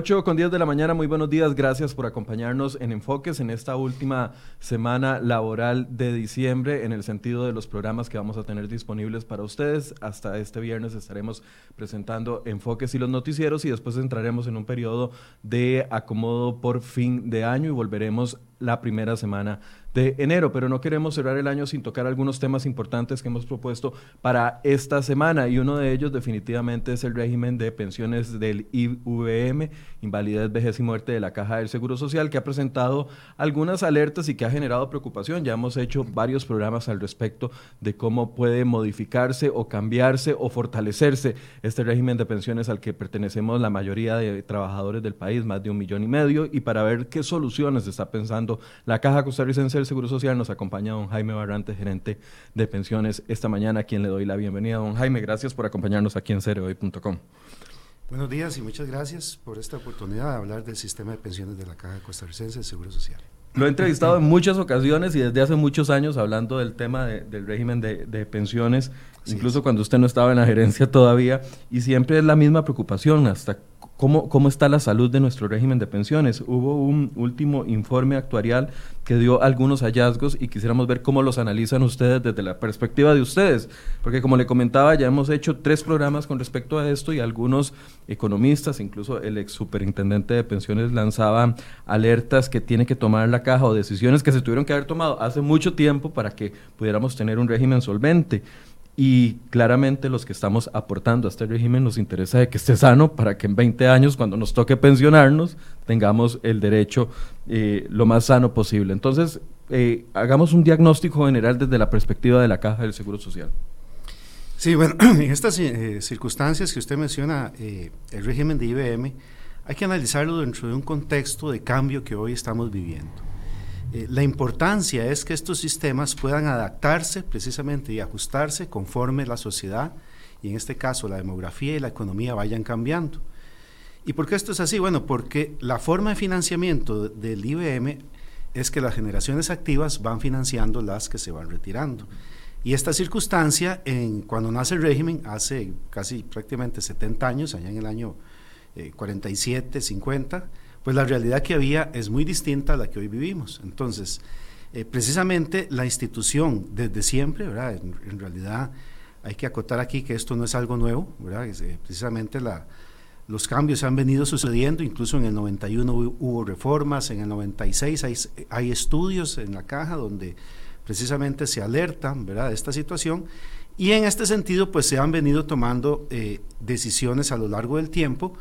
8 con 10 de la mañana, muy buenos días, gracias por acompañarnos en Enfoques en esta última semana laboral de diciembre en el sentido de los programas que vamos a tener disponibles para ustedes. Hasta este viernes estaremos presentando Enfoques y los noticieros y después entraremos en un periodo de acomodo por fin de año y volveremos la primera semana de enero, pero no queremos cerrar el año sin tocar algunos temas importantes que hemos propuesto para esta semana y uno de ellos definitivamente es el régimen de pensiones del IVM, invalidez, vejez y muerte de la Caja del Seguro Social, que ha presentado algunas alertas y que ha generado preocupación. Ya hemos hecho varios programas al respecto de cómo puede modificarse o cambiarse o fortalecerse este régimen de pensiones al que pertenecemos la mayoría de trabajadores del país, más de un millón y medio, y para ver qué soluciones está pensando la Caja Costarricense del Seguro Social nos acompaña don Jaime Barrante, gerente de pensiones, esta mañana, a quien le doy la bienvenida. Don Jaime, gracias por acompañarnos aquí en cereoy.com. Buenos días y muchas gracias por esta oportunidad de hablar del sistema de pensiones de la Caja Costarricense del Seguro Social. Lo he entrevistado en muchas ocasiones y desde hace muchos años hablando del tema del régimen de, pensiones, incluso cuando usted no estaba en la gerencia todavía, y siempre es la misma preocupación, hasta ¿Cómo, ¿Cómo, está la salud de nuestro régimen de pensiones? Hubo un último informe actuarial que dio algunos hallazgos y quisiéramos ver cómo los analizan ustedes desde la perspectiva de ustedes, porque como le comentaba, ya hemos hecho tres programas con respecto a esto y algunos economistas, incluso el ex superintendente de pensiones lanzaba alertas que tiene que tomar la caja o decisiones que se tuvieron que haber tomado hace mucho tiempo para que pudiéramos tener un régimen solvente. Y claramente los que estamos aportando a este régimen nos interesa que esté sano para que en 20 años, cuando nos toque pensionarnos, tengamos el derecho eh, lo más sano posible. Entonces, eh, hagamos un diagnóstico general desde la perspectiva de la Caja del Seguro Social. Sí, bueno, en estas eh, circunstancias que usted menciona, el régimen de IBM, hay que analizarlo dentro de un contexto de cambio que hoy estamos viviendo. Eh, la importancia es que estos sistemas puedan adaptarse precisamente y ajustarse conforme la sociedad y en este caso la demografía y la economía vayan cambiando. ¿Y por qué esto es así? Bueno, porque la forma de financiamiento del IBM es que las generaciones activas van financiando las que se van retirando. Y esta circunstancia, en, cuando nace el régimen, hace casi prácticamente 70 años, allá en el año 47, eh, 50, pues la realidad que había es muy distinta a la que hoy vivimos. Entonces, eh, precisamente la institución desde siempre, ¿verdad? En, realidad hay que acotar aquí que esto no es algo nuevo, ¿verdad? Eh, precisamente la, los cambios han venido sucediendo, incluso en el 91 hubo reformas, en el 96 hay, hay estudios en la caja donde precisamente se alertan ¿verdad? de esta situación y en este sentido pues se han venido tomando eh, decisiones a lo largo del tiempo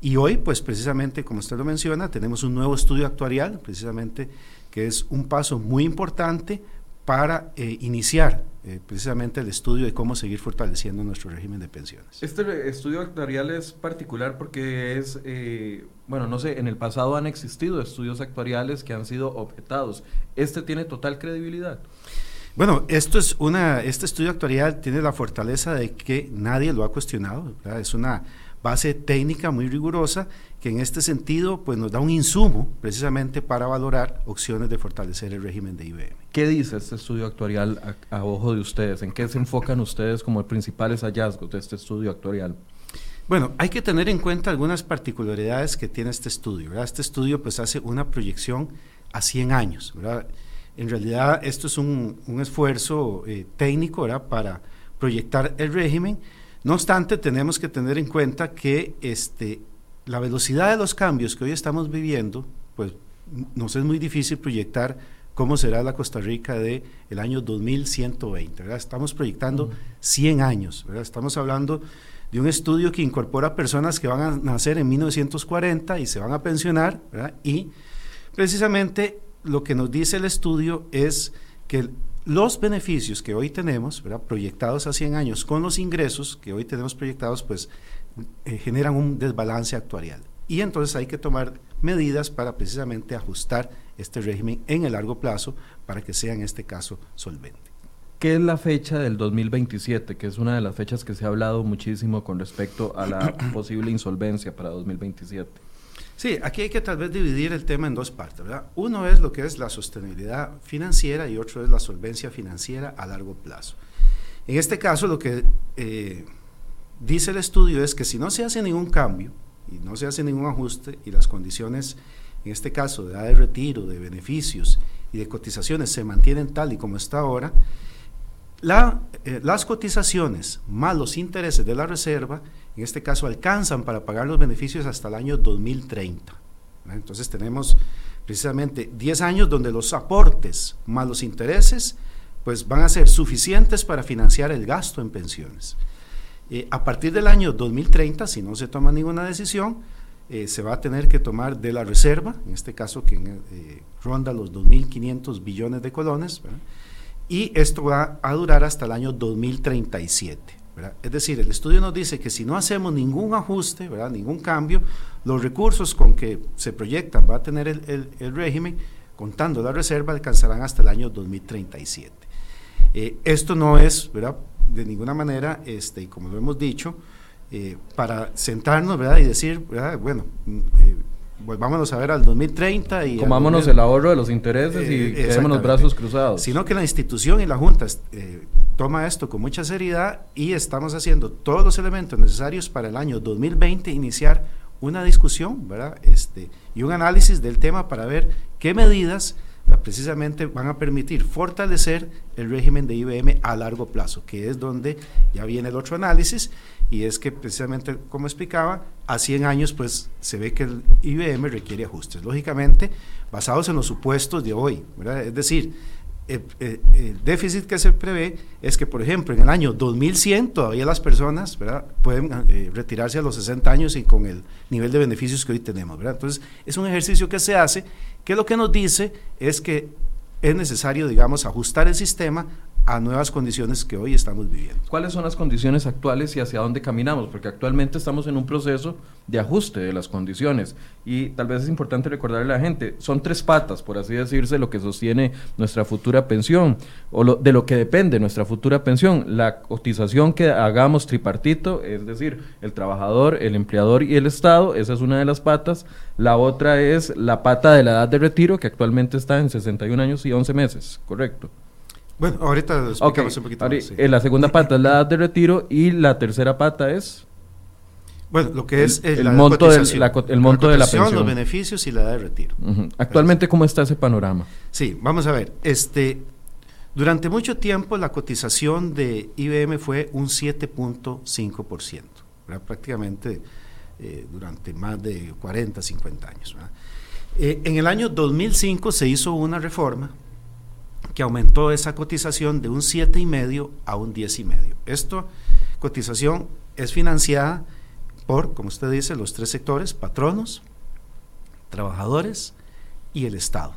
y hoy, pues precisamente, como usted lo menciona, tenemos un nuevo estudio actuarial, precisamente, que es un paso muy importante para eh, iniciar eh, precisamente el estudio de cómo seguir fortaleciendo nuestro régimen de pensiones. Este estudio actuarial es particular porque es, eh, bueno, no sé, en el pasado han existido estudios actuariales que han sido objetados. ¿Este tiene total credibilidad? Bueno, esto es una, este estudio actuarial tiene la fortaleza de que nadie lo ha cuestionado, es una base técnica muy rigurosa que en este sentido pues nos da un insumo precisamente para valorar opciones de fortalecer el régimen de IBM. ¿Qué dice este estudio actuarial a, ojo de ustedes? ¿En qué se enfocan ustedes como principales hallazgos de este estudio actuarial? Bueno, hay que tener en cuenta algunas particularidades que tiene este estudio. Este estudio pues hace una proyección a 100 años. En realidad esto es un, esfuerzo eh, técnico para proyectar el régimen no obstante, tenemos que tener en cuenta que este, la velocidad de los cambios que hoy estamos viviendo, pues nos es muy difícil proyectar cómo será la Costa Rica de el año 2120. ¿verdad? Estamos proyectando 100 años. ¿verdad? Estamos hablando de un estudio que incorpora personas que van a nacer en 1940 y se van a pensionar. ¿verdad? Y precisamente lo que nos dice el estudio es que los beneficios que hoy tenemos, proyectados a 100 años, con los ingresos que hoy tenemos proyectados, pues eh, generan un desbalance actuarial. Y entonces hay que tomar medidas para precisamente ajustar este régimen en el largo plazo para que sea en este caso solvente. ¿Qué es la fecha del 2027, que es una de las fechas que se ha hablado muchísimo con respecto a la posible insolvencia para 2027? Sí, aquí hay que tal vez dividir el tema en dos partes, ¿verdad? Uno es lo que es la sostenibilidad financiera y otro es la solvencia financiera a largo plazo. En este caso, lo que eh, dice el estudio es que si no se hace ningún cambio, y no se hace ningún ajuste y las condiciones, en este caso de edad de retiro, de beneficios y de cotizaciones se mantienen tal y como está ahora, eh, las cotizaciones más los intereses de la reserva, en este caso, alcanzan para pagar los beneficios hasta el año 2030. Entonces tenemos precisamente 10 años donde los aportes más los intereses pues van a ser suficientes para financiar el gasto en pensiones. Eh, a partir del año 2030, si no se toma ninguna decisión, eh, se va a tener que tomar de la reserva, en este caso que eh, ronda los 2.500 billones de colones, y esto va a durar hasta el año 2037. Es decir, el estudio nos dice que si no hacemos ningún ajuste, ¿verdad? ningún cambio, los recursos con que se proyectan va a tener el, el régimen, contando la reserva, alcanzarán hasta el año 2037. Eh, esto no es, ¿verdad? De ninguna manera, este, y como lo hemos dicho, eh, para sentarnos, ¿verdad? Y decir, ¿verdad? Bueno, mm, eh, volvámonos a ver al 2030 y... Comámonos el ahorro de los intereses y quedémonos los brazos cruzados. Sino que la institución y la Junta toma esto con mucha seriedad y estamos haciendo todos los elementos necesarios para el año 2020 iniciar una discusión, ¿verdad? Este, y un análisis del tema para ver qué medidas precisamente van a permitir fortalecer el régimen de IBM a largo plazo, que es donde ya viene el otro análisis, y es que precisamente, como explicaba, a 100 años pues se ve que el IBM requiere ajustes, lógicamente basados en los supuestos de hoy, es decir, el, déficit que se prevé es que, por ejemplo, en el año 2100 todavía las personas pueden eh, retirarse a los 60 años y con el nivel de beneficios que hoy tenemos. Entonces, es un ejercicio que se hace que lo que nos dice es que es necesario, digamos, ajustar el sistema a nuevas condiciones que hoy estamos viviendo. ¿Cuáles son las condiciones actuales y hacia dónde caminamos? Porque actualmente estamos en un proceso de ajuste de las condiciones y tal vez es importante recordarle a la gente, son tres patas, por así decirse, lo que sostiene nuestra futura pensión o de lo que depende nuestra futura pensión, la cotización que hagamos tripartito, es decir, el trabajador, el empleador y el Estado, esa es una de las patas, la otra es la pata de la edad de retiro que actualmente está en 61 años y 11 meses, ¿correcto? Bueno, ahorita explicamos un poquito más, eh, La segunda pata es la edad de retiro y la tercera pata es... Bueno, lo que es el, monto, de la, el monto de la pensión. los beneficios y la edad de retiro. Actualmente, ¿cómo está ese panorama? Sí, vamos a ver. Este, durante mucho tiempo la cotización de IBM fue un 7.5%, prácticamente eh, durante más de 40, 50 años. Eh, en el año 2005 se hizo una reforma que aumentó esa cotización de un 7,5 a un 10,5. Esto, cotización, es financiada por, como usted dice, los tres sectores, patronos, trabajadores y el Estado.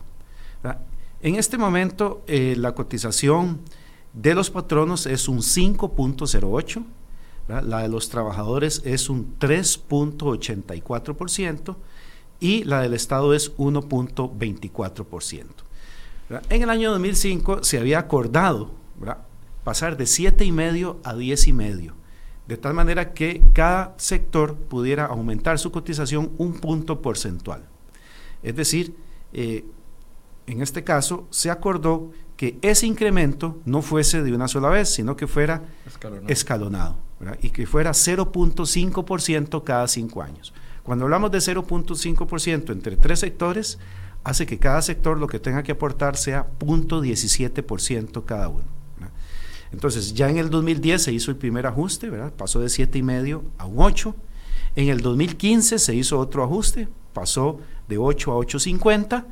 En este momento, eh, la cotización de los patronos es un 5.08, la de los trabajadores es un 3.84% y la del Estado es 1.24%. En el año 2005 se había acordado pasar de 7,5 a 10,5, de tal manera que cada sector pudiera aumentar su cotización un punto porcentual. Es decir, eh, en este caso se acordó que ese incremento no fuese de una sola vez, sino que fuera escalonado, y que fuera 0.5% cada cinco años. Cuando hablamos de 0.5% entre tres sectores, hace que cada sector lo que tenga que aportar sea 0.17% cada uno. Entonces, ya en el 2010 se hizo el primer ajuste, ¿verdad? pasó de 7,5 a un 8. En el 2015 se hizo otro ajuste, pasó de 8 a 8,50.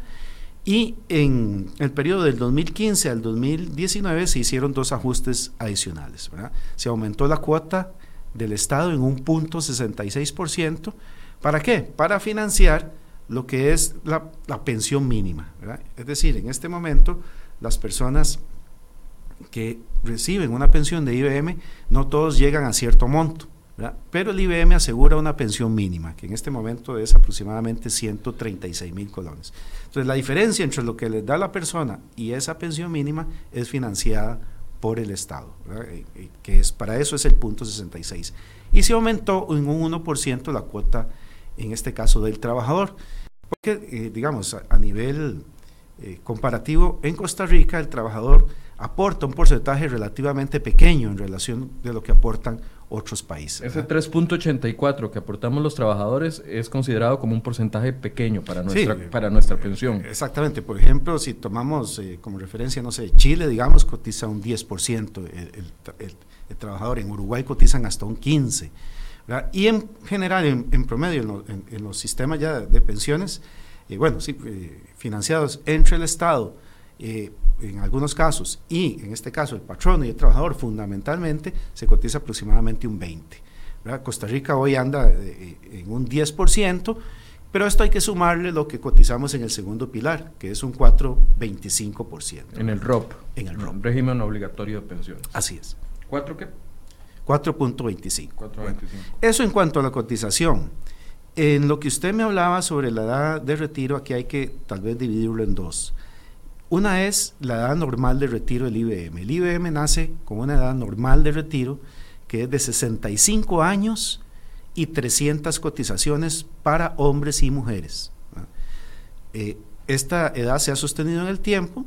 Y en el periodo del 2015 al 2019 se hicieron dos ajustes adicionales. Se aumentó la cuota del Estado en un punto 66%. ¿Para qué? Para financiar lo que es la, pensión mínima. Es decir, en este momento las personas que reciben una pensión de IBM, no todos llegan a cierto monto, pero el IBM asegura una pensión mínima, que en este momento es aproximadamente 136 mil colones. Entonces, la diferencia entre lo que les da la persona y esa pensión mínima es financiada por el Estado, eh, eh, que es para eso es el punto 66. Y se aumentó en un 1% la cuota, en este caso del trabajador. Porque, eh, digamos, a, nivel eh, comparativo, en Costa Rica el trabajador aporta un porcentaje relativamente pequeño en relación de lo que aportan otros países. Ese 3.84 que aportamos los trabajadores es considerado como un porcentaje pequeño para nuestra, para nuestra pensión. Exactamente. Por ejemplo, si tomamos eh, como referencia, no sé, Chile, digamos, cotiza un 10% el, el, trabajador. En Uruguay cotizan hasta un 15%. Y en general, en, promedio, en, los sistemas ya de pensiones, eh, bueno, sí, eh, financiados entre el Estado, en algunos casos, y en este caso el patrón y el trabajador fundamentalmente, se cotiza aproximadamente un 20%. Costa Rica hoy anda eh, en un 10%, pero esto hay que sumarle lo que cotizamos en el segundo pilar, que es un 4,25%. En el ROP. En el ROP. Régimen obligatorio de pensiones. Así es. ¿4 qué? 4.25. eso en cuanto a la cotización. En lo que usted me hablaba sobre la edad de retiro, aquí hay que tal vez dividirlo en dos. Una es la edad normal de retiro del IBM. El IBM nace con una edad normal de retiro que es de 65 años y 300 cotizaciones para hombres y mujeres. Eh, esta edad se ha sostenido en el tiempo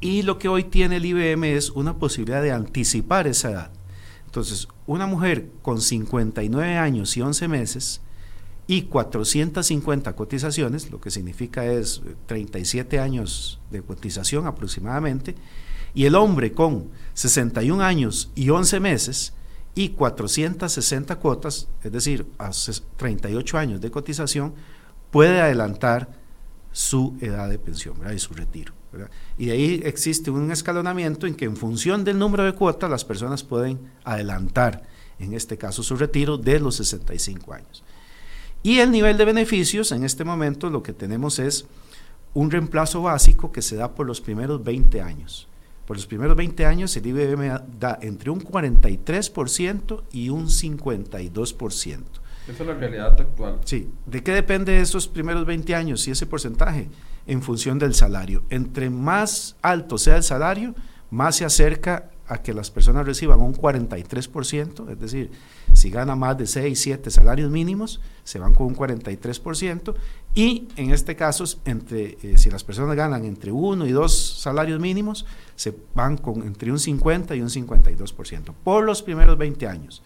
y lo que hoy tiene el IBM es una posibilidad de anticipar esa edad. Entonces, una mujer con 59 años y 11 meses y 450 cotizaciones, lo que significa es 37 años de cotización aproximadamente, y el hombre con 61 años y 11 meses y 460 cuotas, es decir, a 38 años de cotización, puede adelantar su edad de pensión y su retiro. Y de ahí existe un escalonamiento en que en función del número de cuotas las personas pueden adelantar, en este caso, su retiro de los 65 años. Y el nivel de beneficios, en este momento lo que tenemos es un reemplazo básico que se da por los primeros 20 años. Por los primeros 20 años el IBM da entre un 43% y un 52%. Esa es la realidad actual. Sí. ¿De qué depende esos primeros 20 años y ese porcentaje? En función del salario. Entre más alto sea el salario, más se acerca a que las personas reciban un 43%, es decir, si gana más de 6, 7 salarios mínimos, se van con un 43%, y en este caso, entre, eh, si las personas ganan entre 1 y 2 salarios mínimos, se van con entre un 50 y un 52%, por los primeros 20 años.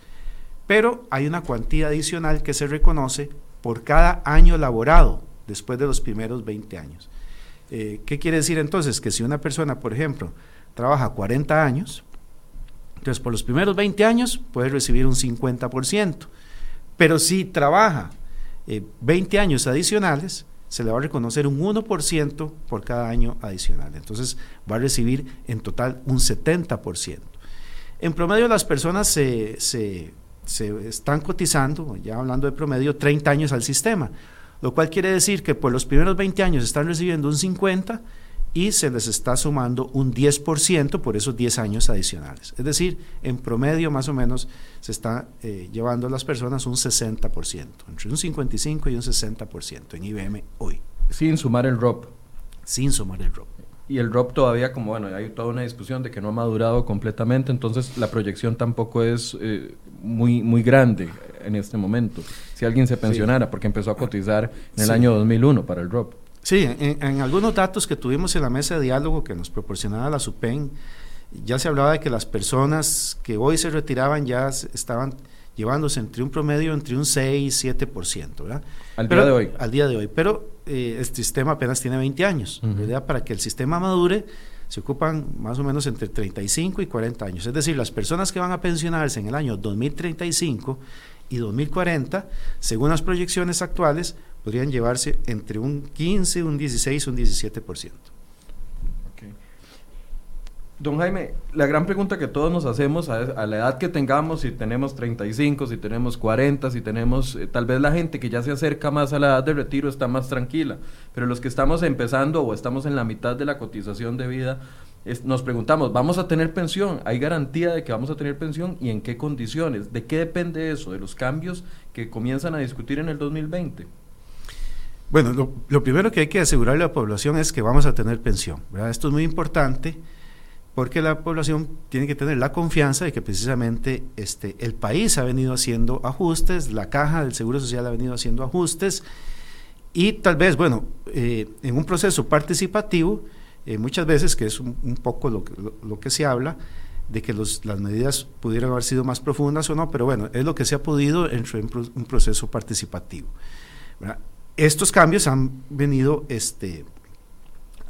Pero hay una cuantía adicional que se reconoce por cada año laborado después de los primeros 20 años. Eh, ¿Qué quiere decir entonces? Que si una persona, por ejemplo, trabaja 40 años, entonces, por los primeros 20 años puede recibir un 50%, pero si trabaja 20 eh, años adicionales, se le va a reconocer un 1% por cada año adicional. Entonces, va a recibir en total un 70%. En promedio, las personas se, se están cotizando, ya hablando de promedio, 30 años al sistema, lo cual quiere decir que por los primeros 20 años están recibiendo un 50% y se les está sumando un 10% por esos 10 años adicionales. Es decir, en promedio más o menos se está eh, llevando a las personas un 60%, entre un 55 y un 60% en IBM hoy. Sin sumar el ROP. Sin sumar el ROP. Y el ROP todavía, como bueno, hay toda una discusión de que no ha madurado completamente, entonces la proyección tampoco es eh, muy, muy grande en este momento. Si alguien se pensionara, porque empezó a cotizar en el año 2001 para el ROP. Sí, en, algunos datos que tuvimos en la mesa de diálogo que nos proporcionaba la SUPEN, ya se hablaba de que las personas que hoy se retiraban ya estaban llevándose entre un promedio entre un 6 y 7%, ¿verdad? Al día de hoy. Al día de hoy, pero eh, este sistema apenas tiene 20 años, ¿verdad? Para que el sistema madure se ocupan más o menos entre 35 y 40 años. Es decir, las personas que van a pensionarse en el año 2035 y 2040, según las proyecciones actuales, podrían llevarse entre un 15, un 16, un 17%. Don Jaime, la gran pregunta que todos nos hacemos a, la edad que tengamos, si tenemos 35, si tenemos 40, si tenemos, eh, tal vez la gente que ya se acerca más a la edad de retiro está más tranquila, pero los que estamos empezando o estamos en la mitad de la cotización de vida, nos preguntamos, ¿vamos a tener pensión? ¿Hay garantía de que vamos a tener pensión? ¿Y en qué condiciones? ¿De qué depende eso? ¿De los cambios que comienzan a discutir en el 2020? Bueno, lo, primero que hay que asegurarle a la población es que vamos a tener pensión. Esto es muy importante porque la población tiene que tener la confianza de que precisamente este, el país ha venido haciendo ajustes, la caja del Seguro Social ha venido haciendo ajustes y tal vez, bueno, eh, en un proceso participativo, eh, muchas veces, que es un, poco lo que, lo, que se habla, de que las medidas pudieran haber sido más profundas o no, pero bueno, es lo que se ha podido en un proceso participativo. Estos cambios han venido este,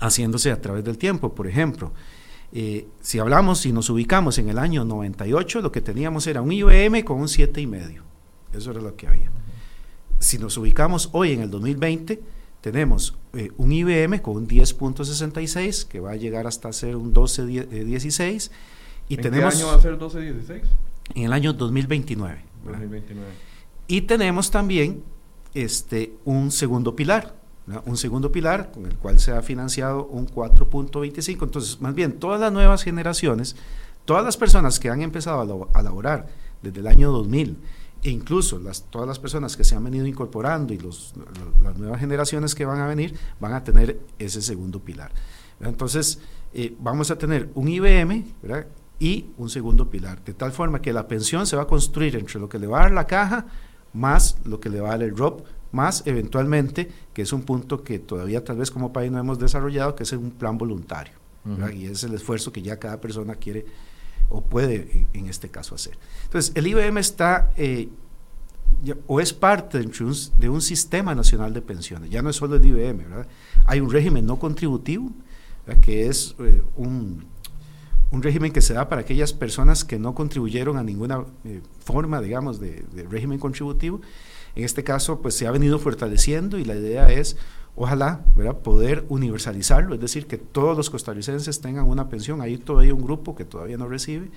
haciéndose a través del tiempo. Por ejemplo, eh, si hablamos, si nos ubicamos en el año 98, lo que teníamos era un IBM con un 7,5. Eso era lo que había. Si nos ubicamos hoy en el 2020, tenemos eh, un IBM con un 10.66 que va a llegar hasta ser un 12.16 y ¿En tenemos, qué año va a ser 12.16? En el año 2029. 2029. Y tenemos también este, un segundo pilar, un segundo pilar con el cual se ha financiado un 4.25. Entonces, más bien, todas las nuevas generaciones, todas las personas que han empezado a, laborar desde el año 2000, e incluso las, todas las personas que se han venido incorporando y las nuevas generaciones que van a venir, van a tener ese segundo pilar. Entonces, eh, vamos a tener un IBM, y un segundo pilar, de tal forma que la pensión se va a construir entre lo que le va a dar la caja más lo que le va a dar el ROP, más eventualmente, que es un punto que todavía tal vez como país no hemos desarrollado, que es un plan voluntario, y es el esfuerzo que ya cada persona quiere o puede en, este caso hacer. Entonces, el IBM está eh, o es parte de un, de un, sistema nacional de pensiones, ya no es solo el IBM, ¿verdad? hay un régimen no contributivo, que es eh, un un régimen que se da para aquellas personas que no contribuyeron a ninguna eh, forma, digamos, de, régimen contributivo. En este caso, pues se ha venido fortaleciendo y la idea es, ojalá, ¿verdad? poder universalizarlo, es decir, que todos los costarricenses tengan una pensión. Hay todavía un grupo que todavía no recibe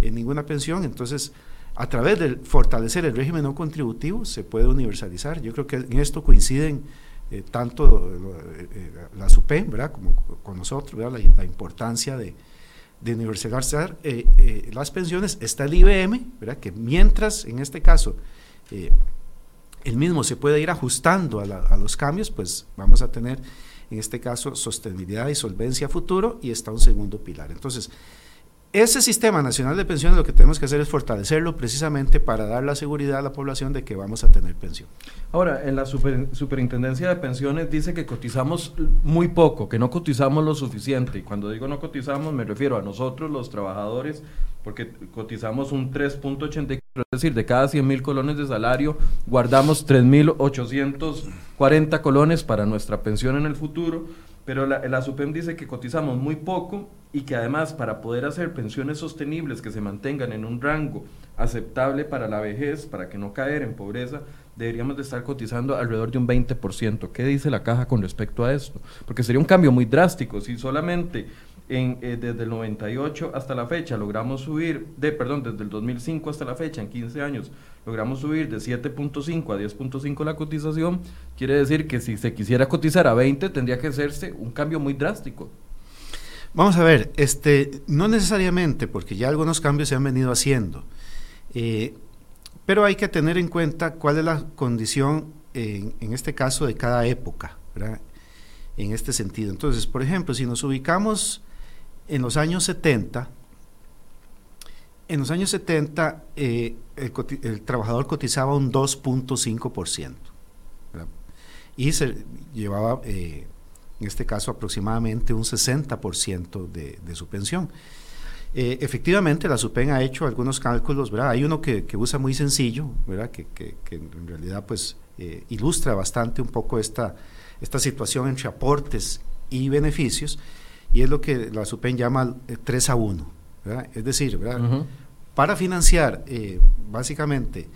eh, ninguna pensión, entonces a través de fortalecer el régimen no contributivo se puede universalizar. Yo creo que en esto coinciden eh, tanto la SUPE, ¿verdad? como con nosotros, la importancia de universalizar eh, eh, las pensiones está el IBM, ¿verdad? que mientras en este caso eh, el mismo se puede ir ajustando a, a, los cambios, pues vamos a tener en este caso sostenibilidad y solvencia futuro y está un segundo pilar. Entonces, ese sistema nacional de pensiones lo que tenemos que hacer es fortalecerlo precisamente para dar la seguridad a la población de que vamos a tener pensión. Ahora, en la superintendencia de pensiones dice que cotizamos muy poco, que no cotizamos lo suficiente. Y cuando digo no cotizamos me refiero a nosotros los trabajadores, porque cotizamos un 3.84, es decir, de cada 100 mil colones de salario guardamos 3.840 colones para nuestra pensión en el futuro pero la, la, SUPEM dice que cotizamos muy poco y que además para poder hacer pensiones sostenibles que se mantengan en un rango aceptable para la vejez, para que no caer en pobreza, deberíamos de estar cotizando alrededor de un 20%. ¿Qué dice la caja con respecto a esto? Porque sería un cambio muy drástico si solamente en, eh, desde el 98 hasta la fecha logramos subir, de, perdón, desde el 2005 hasta la fecha, en 15 años, logramos subir de 7.5 a 10.5 la cotización, quiere decir que si se quisiera cotizar a 20 tendría que hacerse un cambio muy drástico. Vamos a ver, este, no necesariamente, porque ya algunos cambios se han venido haciendo, eh, pero hay que tener en cuenta cuál es la condición, en, en este caso, de cada época, ¿verdad? en este sentido. Entonces, por ejemplo, si nos ubicamos en los años 70, en los años 70 eh, el, trabajador cotizaba un 2.5%, y se llevaba, eh, en este caso, aproximadamente un 60% de, de su pensión. Eh, efectivamente, la SUPEN ha hecho algunos cálculos. Hay uno que, usa muy sencillo. Que, que, en realidad pues ilustra bastante un poco esta, esta situación entre aportes y beneficios, y es lo que la SUPEN llama 3 a 1. Es decir, para financiar eh, básicamente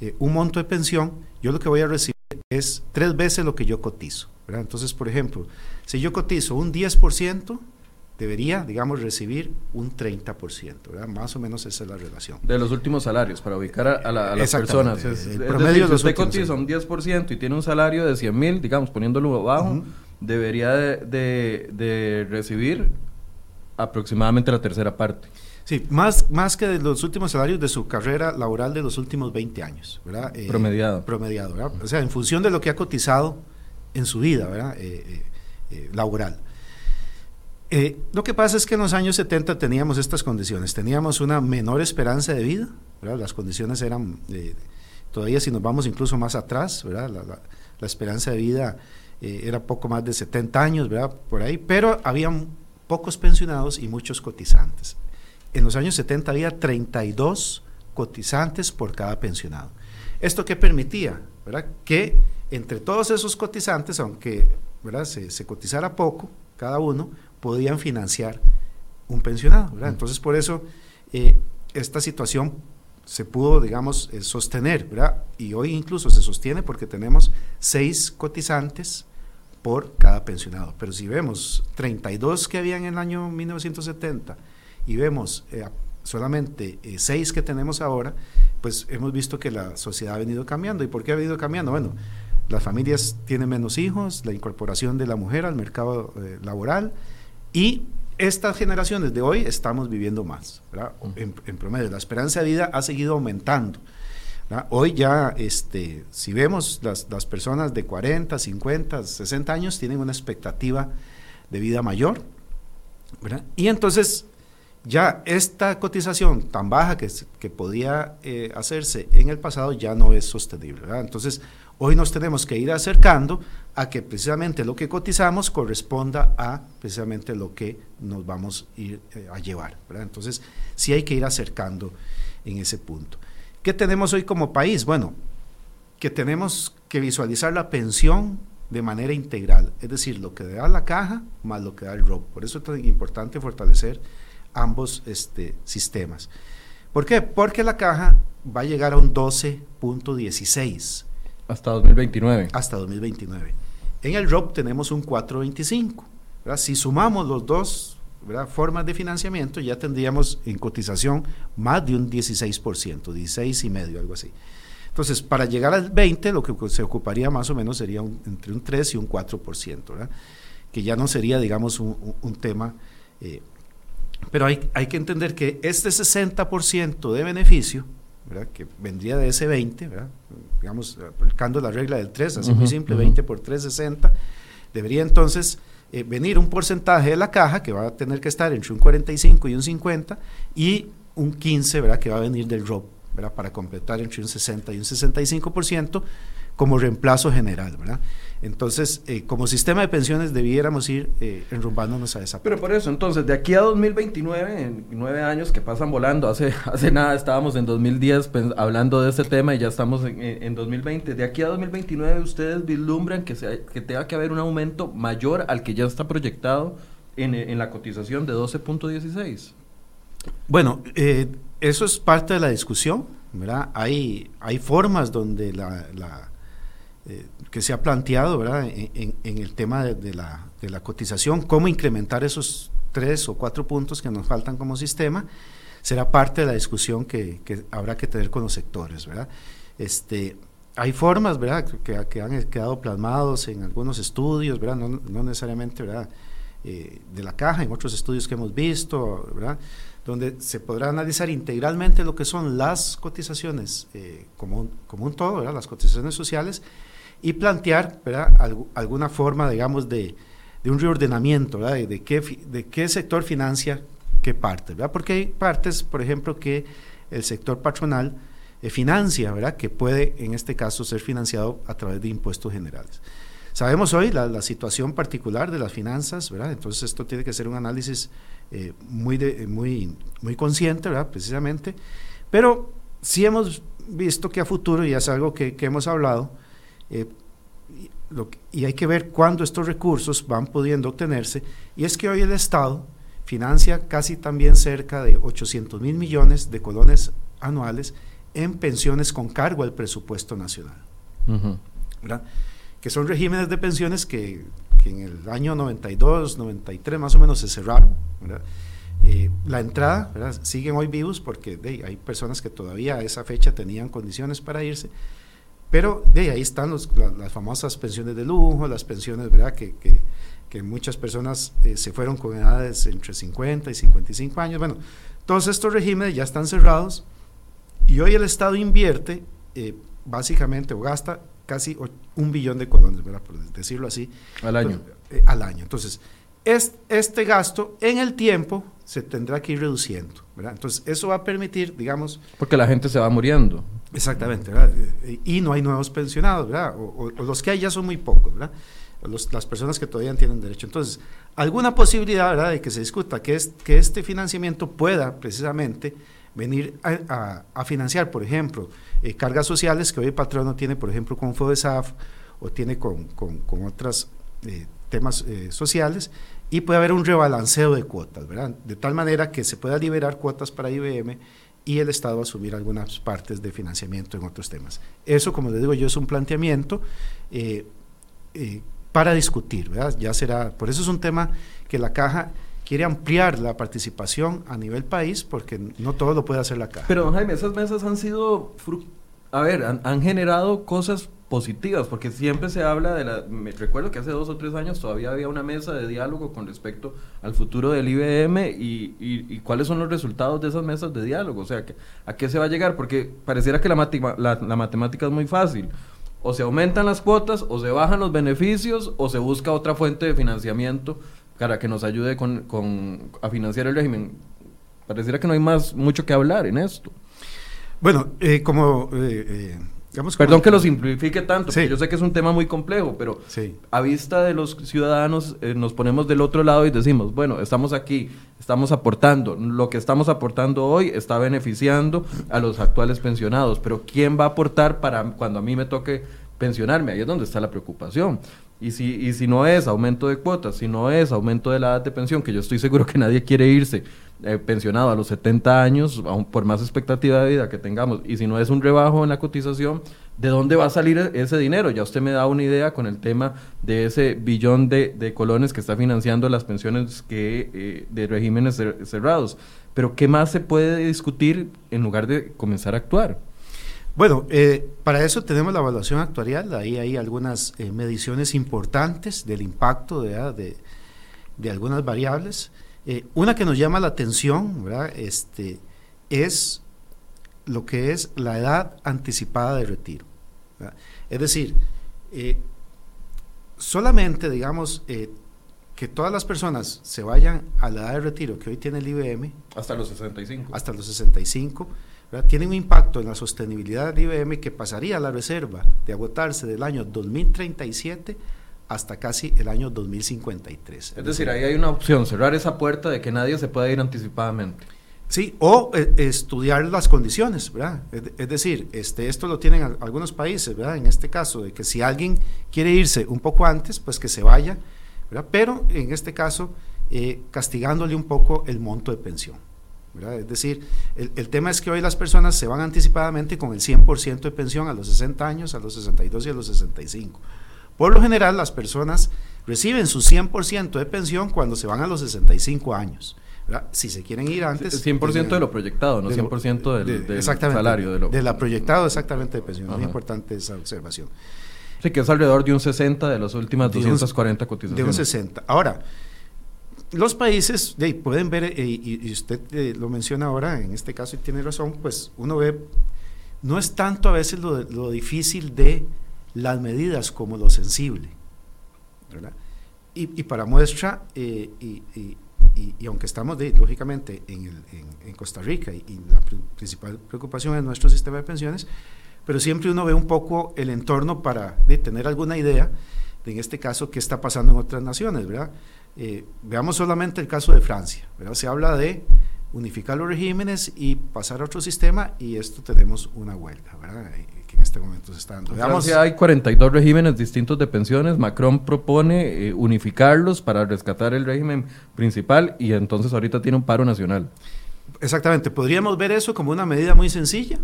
eh, un monto de pensión, yo lo que voy a recibir es tres veces lo que yo cotizo. Entonces, por ejemplo, si yo cotizo un 10%, debería, digamos, recibir un 30%, Más o menos esa es la relación. De los últimos salarios, para ubicar a, las personas. el promedio de si usted cotiza un 10% y tiene un salario de 100 mil, digamos, poniéndolo bajo, debería de, recibir aproximadamente la tercera parte. Sí, más, más que de los últimos salarios de su carrera laboral de los últimos 20 años, ¿verdad? Eh, promediado. Promediado, ¿verdad? O sea, en función de lo que ha cotizado en su vida, ¿verdad? Eh, eh, laboral. lo que pasa es que en los años 70 teníamos estas condiciones, teníamos una menor esperanza de vida, ¿verdad? Las condiciones eran, todavía si nos vamos incluso más atrás, ¿verdad? la esperanza de vida eh, era poco más de 70 años, ¿verdad? Por ahí, pero habían pocos pensionados y muchos cotizantes. en los años 70 había 32 cotizantes por cada pensionado. ¿Esto qué permitía? ¿verdad? Que entre todos esos cotizantes, aunque ¿verdad? Se, se, cotizara poco, cada uno, podían financiar un pensionado. ¿verdad? Entonces, por eso eh, esta situación se pudo, digamos, eh, sostener, ¿verdad? Y hoy incluso se sostiene porque tenemos seis cotizantes por cada pensionado. Pero si vemos 32 que habían en el año 1970 y vemos eh, solamente eh, seis que tenemos ahora, pues hemos visto que la sociedad ha venido cambiando. ¿Y por qué ha venido cambiando? Bueno, las familias tienen menos hijos, la incorporación de la mujer al mercado laboral y estas generaciones de hoy estamos viviendo más, en, en, promedio. La esperanza de vida ha seguido aumentando. Hoy ya, este, si vemos las, las, personas de 40, 50, 60 años tienen una expectativa de vida mayor, y entonces ya esta cotización tan baja que, que podía eh, hacerse en el pasado ya no es sostenible. Entonces, hoy nos tenemos que ir acercando a que precisamente lo que cotizamos corresponda a precisamente lo que nos vamos a ir eh, a llevar. Entonces, sí hay que ir acercando en ese punto. ¿Qué tenemos hoy como país? Bueno, que tenemos que visualizar la pensión de manera integral, es decir, lo que da la caja más lo que da el ROP. Por eso es tan importante fortalecer ambos este, sistemas. ¿Por qué? Porque la caja va a llegar a un 12.16. Hasta 2029. Hasta 2029. En el ROP tenemos un 4.25. Si sumamos los dos formas de financiamiento, ya tendríamos en cotización más de un 16%, 16 y medio, algo así. Entonces, para llegar al 20, lo que se ocuparía más o menos sería entre un 3 y un 4%, que ya no sería, digamos, un, un tema eh, pero hay, hay que entender que este 60% de beneficio, que vendría de ese 20, digamos, aplicando la regla del 3, así muy simple, 20 por 3, 60, debería entonces eh, venir un porcentaje de la caja que va a tener que estar entre un 45 y un 50 y un 15 ¿verdad? que va a venir del ROP ¿verdad? para completar entre un 60 y un 65% como reemplazo general. ¿verdad? Entonces, eh, como sistema de pensiones debiéramos ir eh, enrumbándonos a esa Pero por eso, entonces, de aquí a 2029, en nueve años que pasan volando, hace, hace nada estábamos en 2010 hablando de este tema y ya estamos en, en 2020. De aquí a 2029, ¿ustedes vislumbran que, se, que tenga que haber un aumento mayor al que ya está proyectado en, en la cotización de 12.16? Bueno, eh, eso es parte de la discusión, ¿verdad? Hay, hay formas donde la, la eh, que se ha planteado ¿verdad? En, el tema de, la, de, la, cotización, cómo incrementar esos tres o cuatro puntos que nos faltan como sistema, será parte de la discusión que, que habrá que tener con los sectores. ¿verdad? Este, hay formas ¿verdad? Que, que, han quedado plasmados en algunos estudios, ¿verdad? No, no necesariamente ¿verdad? Eh, de la caja, en otros estudios que hemos visto, ¿verdad? donde se podrá analizar integralmente lo que son las cotizaciones eh, como, como un todo, ¿verdad? las cotizaciones sociales, y plantear alguna forma, digamos, de, de un reordenamiento, ¿verdad? De, qué, de qué sector financia qué parte, ¿verdad? Porque hay partes, por ejemplo, que el sector patronal eh, financia, ¿verdad? Que puede, en este caso, ser financiado a través de impuestos generales. Sabemos hoy la, la situación particular de las finanzas, ¿verdad? Entonces esto tiene que ser un análisis eh, muy, muy, muy consciente, ¿verdad? Precisamente. Pero sí hemos visto que a futuro, y es algo que, que hemos hablado, eh, y hay que ver cuándo estos recursos van pudiendo obtenerse. Y es que hoy el Estado financia casi también cerca de 800 mil millones de colones anuales en pensiones con cargo al presupuesto nacional. Que son regímenes de pensiones que, que, en el año 92, 93 más o menos se cerraron. Eh, la entrada, siguen hoy vivos porque hay personas que todavía a esa fecha tenían condiciones para irse, pero de ahí están las famosas pensiones de lujo, las pensiones ¿verdad? Que, que, muchas personas eh, se fueron con edades entre 50 y 55 años. Bueno, todos estos regímenes ya están cerrados y hoy el Estado invierte eh, básicamente o gasta casi un billón de colones, ¿verdad? por decirlo así. Al año. Eh, al año. Entonces, este gasto en el tiempo se tendrá que ir reduciendo. ¿verdad? Entonces, eso va a permitir, digamos... Porque la gente se va muriendo. Exactamente, ¿verdad? Y no hay nuevos pensionados, ¿verdad? O, los que hay ya son muy pocos, ¿verdad? las personas que todavía tienen derecho. Entonces, alguna posibilidad ¿verdad? de que se discuta que, es, que este financiamiento pueda precisamente venir a, financiar, por ejemplo, eh, cargas sociales que hoy el patrón no tiene, por ejemplo, con FODESAF o tiene con, con, con otros eh, temas eh, sociales, y puede haber un rebalanceo de cuotas, ¿verdad? De tal manera que se pueda liberar cuotas para IBM y el Estado asumir algunas partes de financiamiento en otros temas. Eso, como les digo yo, es un planteamiento para discutir, ¿verdad? Ya será, por eso es un tema que la caja quiere ampliar la participación a nivel país porque no todo lo puede hacer la caja. Pero don Jaime, esas mesas han sido, a ver, han, generado cosas positivas, porque siempre se habla de la... Me recuerdo que hace dos o tres años todavía había una mesa de diálogo con respecto al futuro del IBM y, y, cuáles son los resultados de esas mesas de diálogo, o sea, que, ¿a qué se va a llegar? Porque pareciera que la, matemática es muy fácil o se aumentan las cuotas, o se bajan los beneficios, o se busca otra fuente de financiamiento para que nos ayude con, con a financiar el régimen. Pareciera que no hay más mucho que hablar en esto. Bueno, eh, como eh, eh, Perdón que lo simplifique tanto, porque yo sé que es un tema muy complejo, pero a vista de los ciudadanos eh, nos ponemos del otro lado y decimos, bueno, estamos aquí, estamos aportando, lo que estamos aportando hoy está beneficiando a los actuales pensionados, pero ¿quién va a aportar para cuando a mí me toque pensionarme? Ahí es donde está la preocupación. Y si, y si no es aumento de cuotas, si no es aumento de la edad de pensión, que yo estoy seguro que nadie quiere irse eh, pensionado a los 70 años, aún por más expectativa de vida que tengamos, y si no es un rebajo en la cotización, ¿de dónde va a salir ese dinero? Ya usted me da una idea con el tema de ese billón de, colones que está financiando las pensiones que, eh, de regímenes cerrados. Pero ¿qué más se puede discutir en lugar de comenzar a actuar? Bueno, eh, para eso tenemos la evaluación actuarial, ahí hay algunas mediciones importantes del impacto de, de algunas variables. Eh, una que nos llama la atención Este, es lo que es la edad anticipada de retiro. Es decir, eh, solamente, digamos, eh, que todas las personas se vayan a la edad de retiro que hoy tiene el IBM. Hasta los 65. Hasta los 65. Tiene un impacto en la sostenibilidad del IBM que pasaría la reserva de agotarse del año 2037 hasta casi el año 2053. Es, decir, ahí hay una opción, cerrar esa puerta de que nadie se pueda ir anticipadamente. Sí, o eh, estudiar las condiciones, ¿verdad? Es, decir, este, esto lo tienen algunos países, ¿verdad? En este caso, de que si alguien quiere irse un poco antes, pues que se vaya, ¿verdad? Pero en este caso, eh, castigándole un poco el monto de pensión. ¿verdad? Es decir, el, el, tema es que hoy las personas se van anticipadamente con el 100% de pensión a los 60 años, a los 62 y a los 65. Por lo general, las personas reciben su 100% de pensión cuando se van a los 65 años. Si se quieren ir antes... 100% de lo proyectado, no 100% del, del salario. De, lo, de la proyectado exactamente de pensión. Es muy importante esa observación. Sí, que es alrededor de un 60 de las últimas 240 cotizaciones. De un 60. Ahora, los países, pueden ver, eh, y, usted eh, lo menciona ahora, en este caso y tiene razón, pues uno ve, no es tanto a veces lo, lo difícil de las medidas como lo sensible. Y, para muestra, eh, y, aunque estamos lógicamente en, Costa Rica y, la principal preocupación es nuestro sistema de pensiones, pero siempre uno ve un poco el entorno para tener alguna idea de en este caso qué está pasando en otras naciones. ¿verdad? Eh, veamos solamente el caso de Francia. ¿verdad? Se habla de unificar los regímenes y pasar a otro sistema y esto tenemos una huelga. ¿verdad? En este momento se está dando. Veamos, hay 42 regímenes distintos de pensiones. Macron propone eh, unificarlos para rescatar el régimen principal y entonces ahorita tiene un paro nacional. Exactamente, podríamos ver eso como una medida muy sencilla,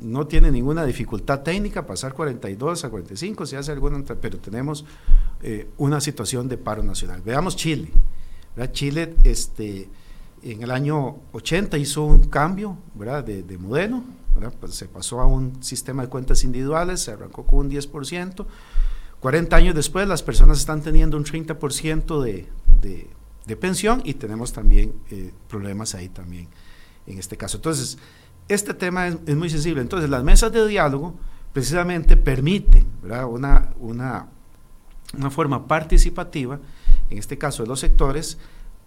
no tiene ninguna dificultad técnica pasar 42 a 45, si hace alguna, pero tenemos eh, una situación de paro nacional. Veamos Chile. Chile este, en el año 80 hizo un cambio De, de modelo, pues se pasó a un sistema de cuentas individuales, se arrancó con un 10%. 40 años después las personas están teniendo un 30% de, de, de, pensión y tenemos también eh, problemas ahí también en este caso. Entonces, este tema es, muy sensible. Entonces, las mesas de diálogo precisamente permiten Una, una, una forma participativa, en este caso de los sectores,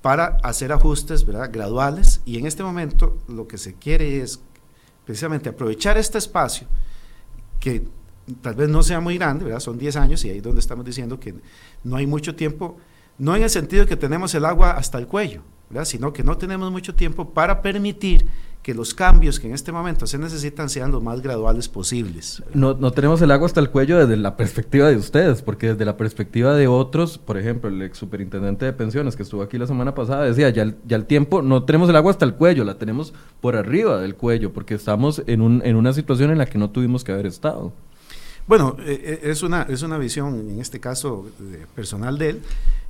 para hacer ajustes graduales y en este momento lo que se quiere es precisamente aprovechar este espacio que tal vez no sea muy grande, ¿verdad? son 10 años y ahí es donde estamos diciendo que no hay mucho tiempo, no en el sentido que tenemos el agua hasta el cuello, ¿verdad? sino que no tenemos mucho tiempo para permitir que los cambios que en este momento se necesitan sean los más graduales posibles. No, no, tenemos el agua hasta el cuello desde la perspectiva de ustedes, porque desde la perspectiva de otros, por ejemplo, el ex superintendente de pensiones que estuvo aquí la semana pasada decía, ya el, ya el tiempo, no tenemos el agua hasta el cuello, la tenemos por arriba del cuello, porque estamos en, un, en una situación en la que no tuvimos que haber estado. Bueno, eh, eh, es, una, es una visión, en este caso, eh, personal de él.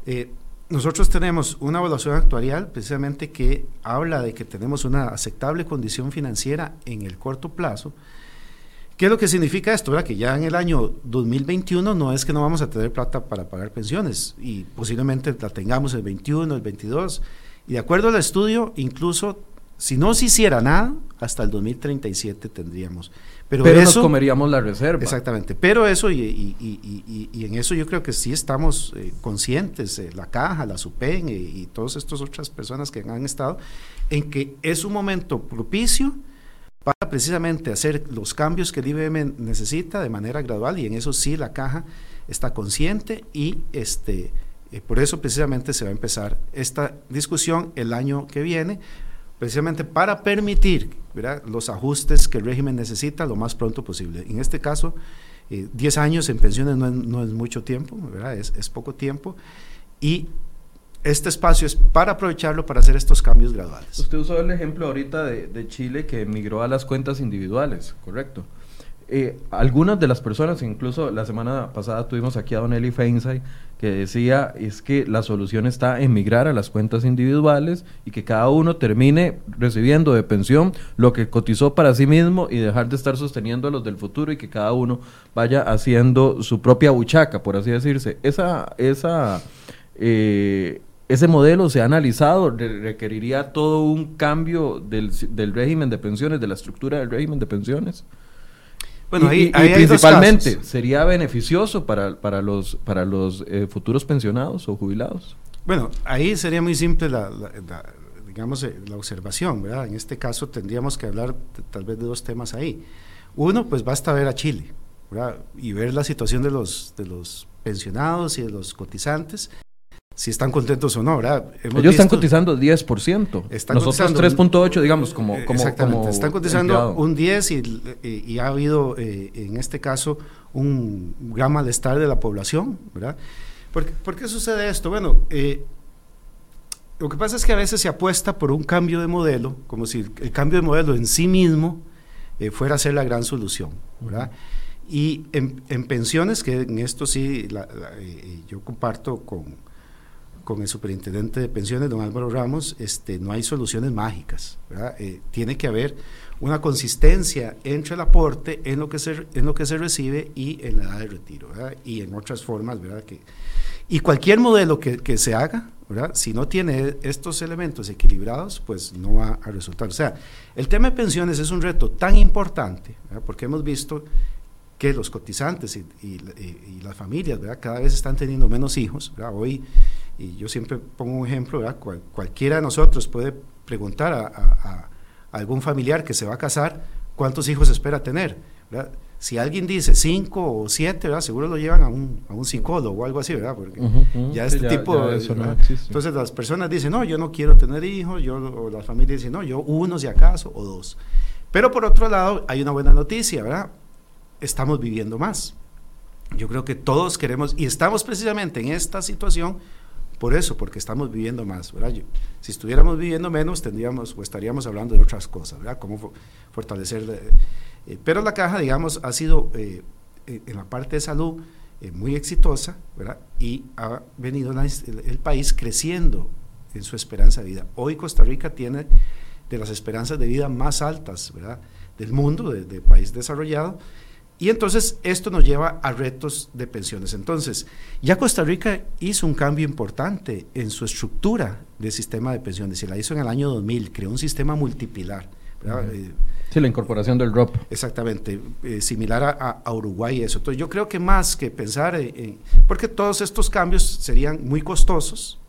Eh, nosotros tenemos una evaluación actuarial precisamente que habla de que tenemos una aceptable condición financiera en el corto plazo. ¿Qué es lo que significa esto? Que ya en el año 2021 no es que no vamos a tener plata para pagar pensiones y posiblemente la tengamos el 21, el 22. Y de acuerdo al estudio, incluso si no se hiciera nada, hasta el 2037 tendríamos. Pero, eso, nos comeríamos la reserva. Exactamente, pero eso, y, y, y, en eso yo creo que sí estamos eh, conscientes, eh, la Caja, la SUPEN eh, y todas estas otras personas que han estado, en que es un momento propicio para precisamente hacer los cambios que el IBM necesita de manera gradual y en eso sí la Caja está consciente y este, por eso precisamente se va a empezar esta discusión el año que viene precisamente para permitir los ajustes que el régimen necesita lo más pronto posible. En este caso, 10 eh, años en pensiones no es, mucho tiempo, Es, poco tiempo, y este espacio es para aprovecharlo para hacer estos cambios graduales. Usted usó el ejemplo ahorita de, Chile que migró a las cuentas individuales, ¿correcto? Eh, algunas de las personas, incluso la semana pasada tuvimos aquí a Don Eli Feinsay, que decía es que la solución está en migrar a las cuentas individuales y que cada uno termine recibiendo de pensión lo que cotizó para sí mismo y dejar de estar sosteniendo a los del futuro y que cada uno vaya haciendo su propia buchaca, por así decirse. Esa, esa, eh, ese modelo se ha analizado, requeriría todo un cambio del, del régimen de pensiones, de la estructura del régimen de pensiones. Bueno, ahí, y, principalmente, ¿sería beneficioso para, para los, para los eh, futuros pensionados o jubilados? Bueno, ahí sería muy simple la, digamos, eh, la observación, ¿verdad? En este caso tendríamos que hablar tal vez de dos temas ahí. Uno, pues basta ver a Chile, ¿verdad? Y ver la situación de los, de los pensionados y de los cotizantes si están contentos o no, ¿verdad? Ellos están cotizando 10%. Están Nosotros 3.8, digamos, como, como Exactamente, están cotizando un 10 y, ha habido, eh, en este caso, un gran malestar de la población, ¿verdad? ¿Por, qué sucede esto? Bueno, eh, lo que pasa es que a veces se apuesta por un cambio de modelo, como si el cambio de modelo en sí mismo eh, fuera a ser la gran solución, ¿verdad? Y en, pensiones, que en esto sí yo comparto con con el superintendente de pensiones, don Álvaro Ramos, este, no hay soluciones mágicas. Eh, tiene que haber una consistencia entre el aporte en lo que se, en lo que se recibe y en la edad de retiro, y en otras formas. ¿verdad? Que, y cualquier modelo que, que se haga, ¿verdad? si no tiene estos elementos equilibrados, pues no va a resultar. O sea, el tema de pensiones es un reto tan importante, porque hemos visto que los cotizantes y, y, las familias ¿verdad? cada vez están teniendo menos hijos. ¿verdad? Hoy y yo siempre pongo un ejemplo, cualquiera de nosotros puede preguntar a, algún familiar que se va a casar cuántos hijos espera tener. Si alguien dice cinco o siete, ¿verdad? seguro lo llevan a un, a un psicólogo o algo así, ¿verdad? Porque ya este tipo... Entonces las personas dicen, no, yo no quiero tener hijos, yo, o las familias dicen, no, yo uno si acaso, o dos. Pero por otro lado, hay una buena noticia, ¿verdad? Estamos viviendo más. Yo creo que todos queremos, y estamos precisamente en esta situación por eso, porque estamos viviendo más, si estuviéramos viviendo menos, tendríamos o estaríamos hablando de otras cosas, ¿verdad? Cómo fortalecer... Eh, eh, pero la caja, digamos, ha sido eh, en la parte de salud muy exitosa, ¿verdad? Y ha venido el, país creciendo en su esperanza de vida. Hoy Costa Rica tiene de las esperanzas de vida más altas. Del mundo, de país desarrollado, y entonces esto nos lleva a retos de pensiones. Entonces, ya Costa Rica hizo un cambio importante en su estructura de sistema de pensiones. Se la hizo en el año 2000, creó un sistema multipilar. Eh, sí, la incorporación del ROP. Exactamente, eh, similar a, Uruguay y eso. Entonces, yo creo que más que pensar, en, porque todos estos cambios serían muy costosos,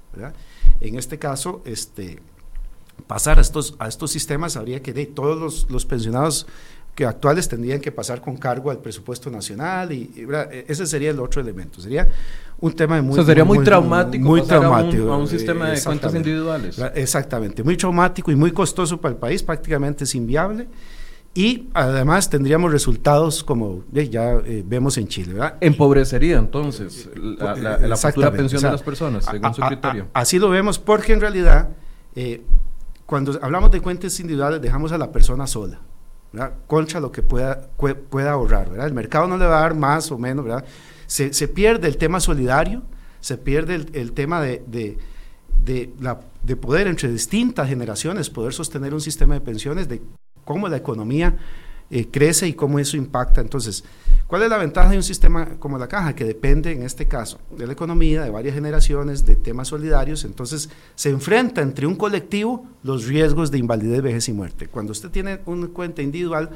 En este caso, este, pasar a estos, a estos sistemas habría que de todos los, los pensionados que actuales tendrían que pasar con cargo al presupuesto nacional y, e, ese sería el otro elemento. Sería un tema muy... sería muy, traumático. Muy traumático. A un, sistema de cuentas individuales. Exactamente, muy traumático y muy costoso para el país, prácticamente es inviable. Y además tendríamos resultados como ya eh, vemos en Chile. ¿verdad? Empobrecería entonces la, la, futura pensión de las personas, según su criterio. así lo vemos porque en realidad eh, cuando hablamos de cuentas individuales dejamos a la persona sola. Contra lo que pueda, pueda ahorrar. ¿verdad? El mercado no le va a dar más o menos. ¿verdad? Se, se pierde el tema solidario, se pierde el, tema de, de, de poder entre distintas generaciones, poder sostener un sistema de pensiones, de cómo la economía eh, crece y cómo eso impacta. Entonces, ¿cuál es la ventaja de un sistema como la caja? Que depende, en este caso, de la economía, de varias generaciones, de temas solidarios. Entonces, se enfrenta entre un colectivo los riesgos de invalidez, vejez y muerte. Cuando usted tiene una cuenta individual,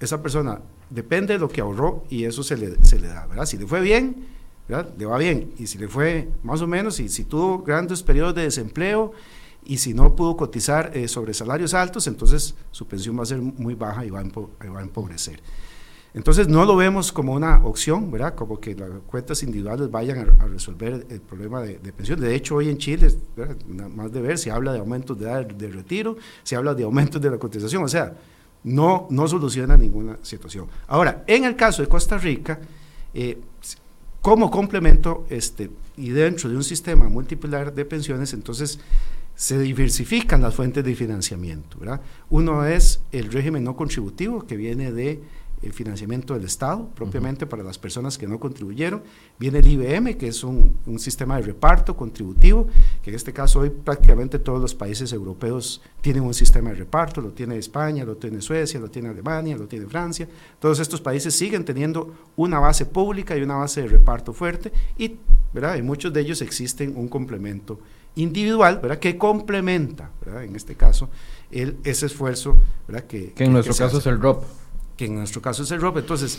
esa persona depende de lo que ahorró y eso se le, se le da, ¿verdad? Si le fue bien, ¿verdad? Le va bien. Y si le fue más o menos, y si tuvo grandes periodos de desempleo, y si no pudo cotizar eh, sobre salarios altos, entonces su pensión va a ser muy baja y va a, empobrecer. Entonces no lo vemos como una opción, ¿verdad? Como que las cuentas individuales vayan a, resolver el problema de, pensión. De hecho, hoy en Chile, más de ver, se habla de aumentos de edad de retiro, se habla de aumentos de la cotización, o sea, no, no soluciona ninguna situación. Ahora, en el caso de Costa Rica, eh, como complemento este, y dentro de un sistema multipolar de pensiones, entonces se diversifican las fuentes de financiamiento. ¿verdad? Uno es el régimen no contributivo, que viene de el financiamiento del Estado, propiamente para las personas que no contribuyeron. Viene el IBM, que es un, un, sistema de reparto contributivo, que en este caso hoy prácticamente todos los países europeos tienen un sistema de reparto, lo tiene España, lo tiene Suecia, lo tiene Alemania, lo tiene Francia. Todos estos países siguen teniendo una base pública y una base de reparto fuerte y ¿verdad? en muchos de ellos existen un complemento individual, ¿verdad? Que complementa, ¿verdad? En este caso, el, ese esfuerzo, ¿verdad? Que, que en nuestro caso es el ROP. Que en nuestro caso es el ROP. Entonces,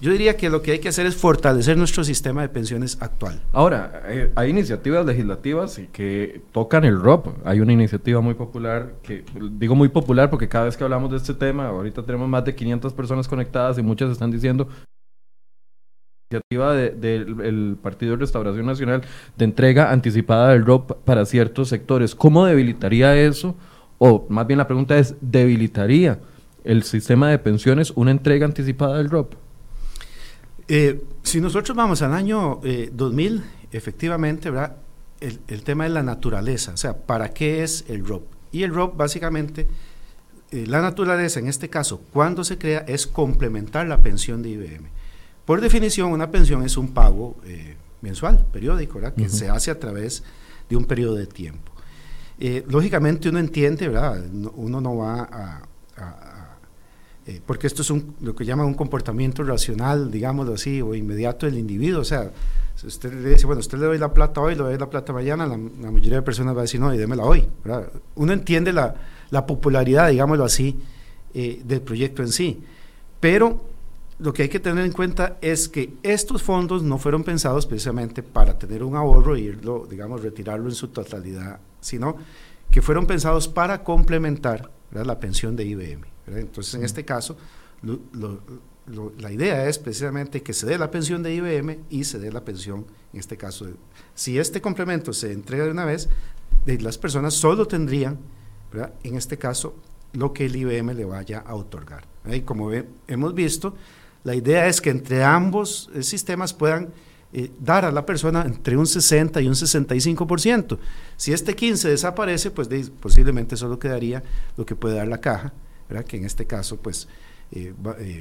yo diría que lo que hay que hacer es fortalecer nuestro sistema de pensiones actual. Ahora, eh, hay iniciativas legislativas que tocan el ROP. Hay una iniciativa muy popular, que digo muy popular porque cada vez que hablamos de este tema, ahorita tenemos más de 500 personas conectadas y muchas están diciendo iniciativa del Partido de Restauración Nacional de entrega anticipada del ROP para ciertos sectores. ¿Cómo debilitaría eso? O más bien la pregunta es, ¿debilitaría el sistema de pensiones una entrega anticipada del ROP? Eh, si nosotros vamos al año 2000, eh, efectivamente, ¿verdad? El, el, tema es la naturaleza, o sea, ¿para qué es el ROP? Y el ROP básicamente, eh, la naturaleza en este caso, cuando se crea, es complementar la pensión de IBM. Por definición, una pensión es un pago eh, mensual, periódico, ¿verdad? que se hace a través de un periodo de tiempo. Eh, lógicamente uno entiende, ¿verdad? uno no va a... Eh, porque esto es un, lo que llaman un comportamiento racional, digámoslo así, o inmediato del individuo. O sea, si usted le dice, bueno, usted le doy la plata hoy, le doy la plata mañana, la, mayoría de personas va a decir, no, y démela hoy. ¿verdad? Uno entiende la, la popularidad, digámoslo así, del proyecto en sí. Pero lo que hay que tener en cuenta es que estos fondos no fueron pensados precisamente para tener un ahorro e irlo, digamos, retirarlo en su totalidad, sino que fueron pensados para complementar la pensión de IBM. Entonces, en este caso, la idea es precisamente que se dé la pensión de IBM y se dé la pensión, en este caso, si este complemento se entrega de una vez, de las personas solo tendrían, en este caso, lo que el IBM le vaya a otorgar. Y como hemos visto, la idea es que entre ambos eh, sistemas puedan eh, dar a la persona entre un 60 y un 65%. Si este 15 desaparece, pues posiblemente solo quedaría lo que puede dar la caja, que en este caso pues eh,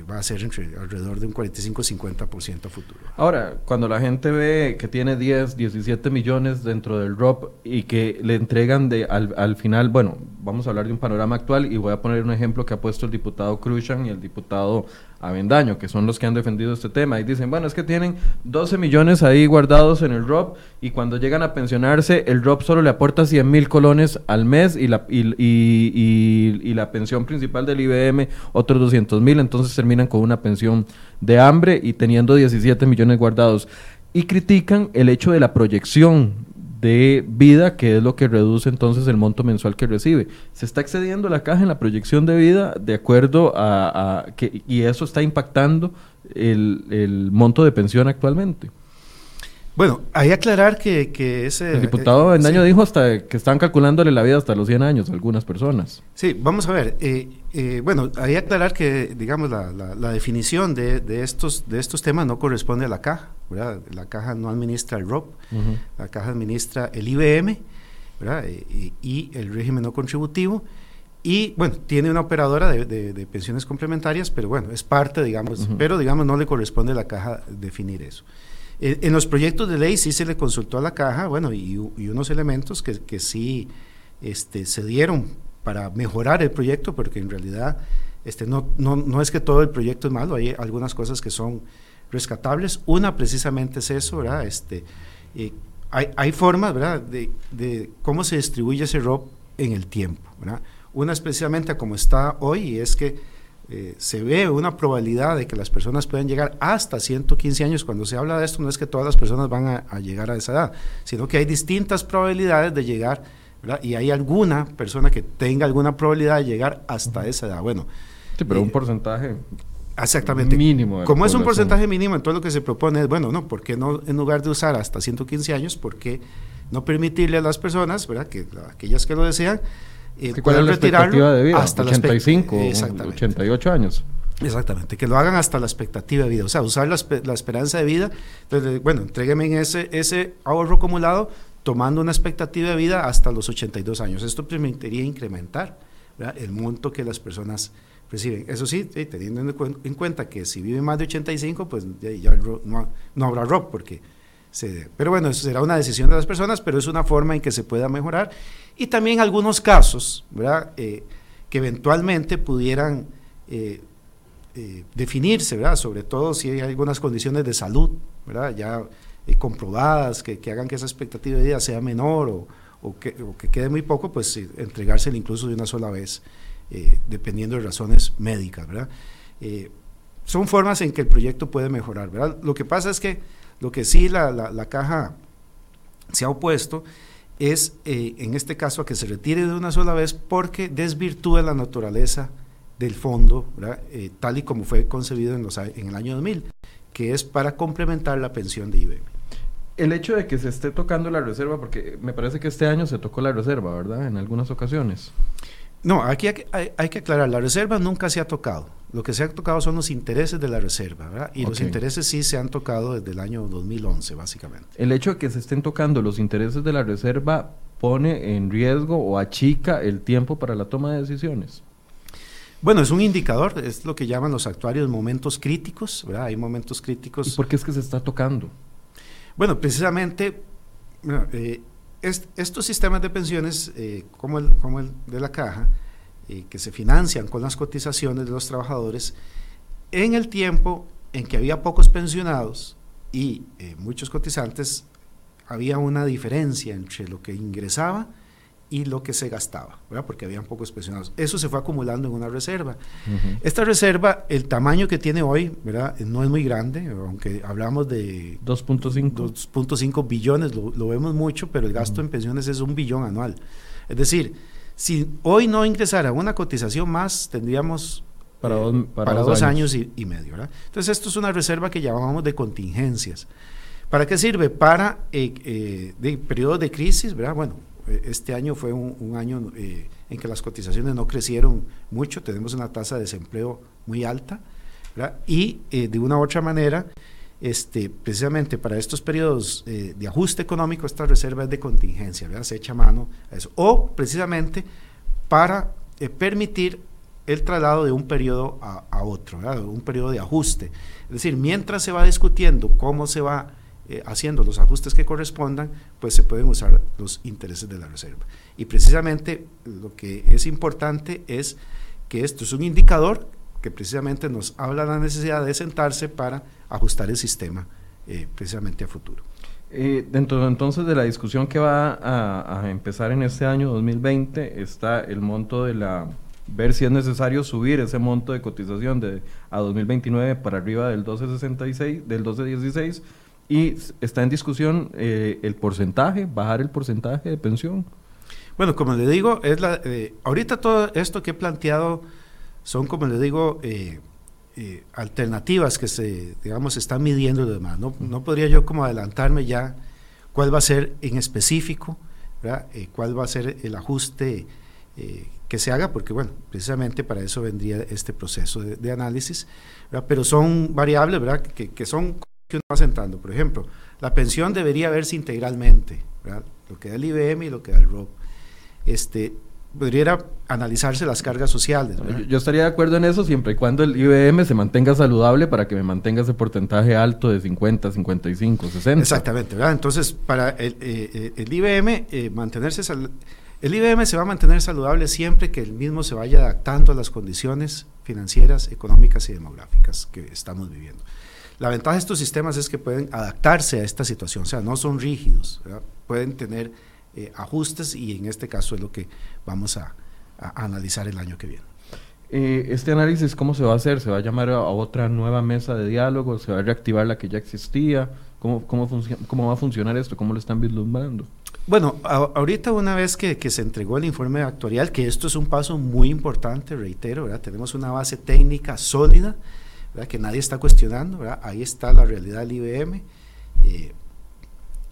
va, a ser entre, alrededor de un 45-50% a futuro. Ahora, cuando la gente ve que tiene 10, 17 millones dentro del ROP y que le entregan de, al, al final, bueno, vamos a hablar de un panorama actual y voy a poner un ejemplo que ha puesto el diputado Cruzan y el diputado Avendaño, que son los que han defendido este tema, y dicen, bueno, es que tienen 12 millones ahí guardados en el ROP, y cuando llegan a pensionarse, el ROP solo le aporta 100 mil colones al mes, y la, y, y, y, la pensión principal del IBM otros 200 mil, entonces terminan con una pensión de hambre y teniendo 17 millones guardados. Y critican el hecho de la proyección de vida, que es lo que reduce entonces el monto mensual que recibe. Se está excediendo la caja en la proyección de vida de acuerdo a, que, y eso está impactando el, el monto de pensión actualmente. Bueno, hay que aclarar que, que ese... El diputado eh, Bendaño dijo hasta que están calculándole la vida hasta los 100 años a algunas personas. Sí, vamos a ver. Eh, eh, bueno, hay que aclarar que, digamos, la, la, definición de, de, estos, de estos temas no corresponde a la caja, ¿verdad? La caja no administra el ROP, la caja administra el IBM, ¿verdad? Y, el régimen no contributivo. Y bueno, tiene una operadora de, de, pensiones complementarias, pero bueno, es parte, digamos, pero digamos no le corresponde a la caja definir eso. Eh, en los proyectos de ley sí se le consultó a la caja, bueno, y, unos elementos que, sí este, se dieron para mejorar el proyecto, porque en realidad este, no, es que todo el proyecto es malo, hay algunas cosas que son rescatables. Una precisamente es eso, ¿verdad? Este, eh, hay, formas, ¿verdad?, de, cómo se distribuye ese ROP en el tiempo, ¿verdad? Una especialmente como está hoy es que eh, se ve una probabilidad de que las personas puedan llegar hasta 115 años. Cuando se habla de esto, no es que todas las personas van a, llegar a esa edad, sino que hay distintas probabilidades de llegar, y hay alguna persona que tenga alguna probabilidad de llegar hasta esa edad. Bueno, sí, pero un eh, porcentaje exactamente mínimo. Como es un porcentaje mínimo, entonces lo que se propone es, bueno, no, ¿por qué no, en lugar de usar hasta 115 años, por qué no permitirle a las personas, ¿verdad? que aquellas que lo desean, eh, ¿Cuál es la expectativa de vida? Hasta 85, 88 años. Exactamente, que lo hagan hasta la expectativa de vida, o sea, usar la, esperanza de vida. Entonces, bueno, entrégueme ese, ese ahorro acumulado tomando una expectativa de vida hasta los 82 años. Esto permitiría incrementar el monto que las personas reciben. Eso sí, teniendo en, cuenta que si viven más de 85, pues ya, no, no, habrá rock, porque se, pero bueno, eso será una decisión de las personas, pero es una forma en que se pueda mejorar y también algunos casos, ¿verdad? Eh, que eventualmente pudieran eh, eh, definirse, ¿verdad? Sobre todo si hay algunas condiciones de salud, ¿verdad? Ya comprobadas que, que, hagan que esa expectativa de vida sea menor o, o, que, o que, quede muy poco, pues entregársela incluso de una sola vez, dependiendo de razones médicas, ¿verdad? son formas en que el proyecto puede mejorar, ¿verdad? Lo que pasa es que lo que sí la, la, la caja se ha opuesto es, eh, en este caso, a que se retire de una sola vez porque desvirtúa la naturaleza del fondo, eh, tal y como fue concebido en, los, en el año 2000, que es para complementar la pensión de IBM. El hecho de que se esté tocando la reserva, porque me parece que este año se tocó la reserva, ¿verdad? En algunas ocasiones. No, aquí hay, que aclarar, la reserva nunca se ha tocado. Lo que se ha tocado son los intereses de la reserva, ¿verdad? Y los intereses sí se han tocado desde el año 2011, básicamente. El hecho de que se estén tocando los intereses de la reserva pone en riesgo o achica el tiempo para la toma de decisiones. Bueno, es un indicador, es lo que llaman los actuarios momentos críticos, ¿verdad? Hay momentos críticos. ¿Y por qué es que se está tocando? Bueno, precisamente, eh, estos sistemas de pensiones, eh, como, el, como el de la caja, eh, que se financian con las cotizaciones de los trabajadores, en el tiempo en que había pocos pensionados y eh, muchos cotizantes, había una diferencia entre lo que ingresaba y lo que se gastaba, ¿verdad? porque habían pocos pensionados. Eso se fue acumulando en una reserva. Esta reserva, el tamaño que tiene hoy, ¿verdad? no es muy grande, aunque hablamos de 2.5 billones, lo, vemos mucho, pero el gasto en pensiones es un billón anual. Es decir, si hoy no ingresara una cotización más, tendríamos para, dos, para años, y, medio. ¿verdad? Entonces, esto es una reserva que llamamos de contingencias. ¿Para qué sirve? Para eh, eh, de periodos de crisis, ¿verdad? Bueno, eh, este año fue un, año eh, en que las cotizaciones no crecieron mucho, tenemos una tasa de desempleo muy alta, y eh, de una u otra manera, este, precisamente para estos periodos de ajuste económico, esta reserva es de contingencia, se echa mano a eso, o precisamente para permitir el traslado de un periodo a, a otro, un periodo de ajuste. Es decir, mientras se va discutiendo cómo se va eh, haciendo los ajustes que correspondan, pues se pueden usar los intereses de la reserva. Y precisamente lo que es importante es que esto es un indicador que precisamente nos habla de la necesidad de sentarse para ajustar el sistema eh, precisamente a futuro. Eh, dentro entonces de la discusión que va a, a, empezar en este año 2020 está el monto de la ver si es necesario subir ese monto de cotización de a 2029 para arriba del 1266 del 1216 Y está en discusión eh, el porcentaje, bajar el porcentaje de pensión. Bueno, como le digo, es la, eh, ahorita todo esto que he planteado son, como le digo, eh, alternativas que se, digamos, están midiendo y demás. No, no podría yo como adelantarme ya cuál va a ser en específico, cuál va a ser el ajuste que se haga, porque bueno, precisamente para eso vendría este proceso de, análisis, pero son variables ¿verdad? Que, que, son que uno va sentando. Por ejemplo, la pensión debería verse integralmente, lo que da el IBM y lo que da el ROP. Este, podría analizarse las cargas sociales. Yo, estaría de acuerdo en eso siempre y cuando el IBM se mantenga saludable para que me mantenga ese porcentaje alto de 50, 55, 60. Exactamente, ¿verdad? Entonces, para el, eh, eh, el IBM eh, mantenerse el IBM se va a mantener saludable siempre que el mismo se vaya adaptando a las condiciones financieras, económicas y demográficas que estamos viviendo. La ventaja de estos sistemas es que pueden adaptarse a esta situación, o sea, no son rígidos, pueden tener eh, ajustes y en este caso es lo que vamos a, analizar el año que viene. Eh, este análisis, ¿cómo se va a hacer? ¿Se va a llamar a otra nueva mesa de diálogo? ¿Se va a reactivar la que ya existía? ¿Cómo, cómo, cómo va a funcionar esto? ¿Cómo lo están vislumbrando? Bueno, ahorita una vez que, se entregó el informe actuarial, que esto es un paso muy importante, reitero, ¿verdad? tenemos una base técnica sólida, ¿verdad? que nadie está cuestionando, ¿verdad? ahí está la realidad del IBM, eh,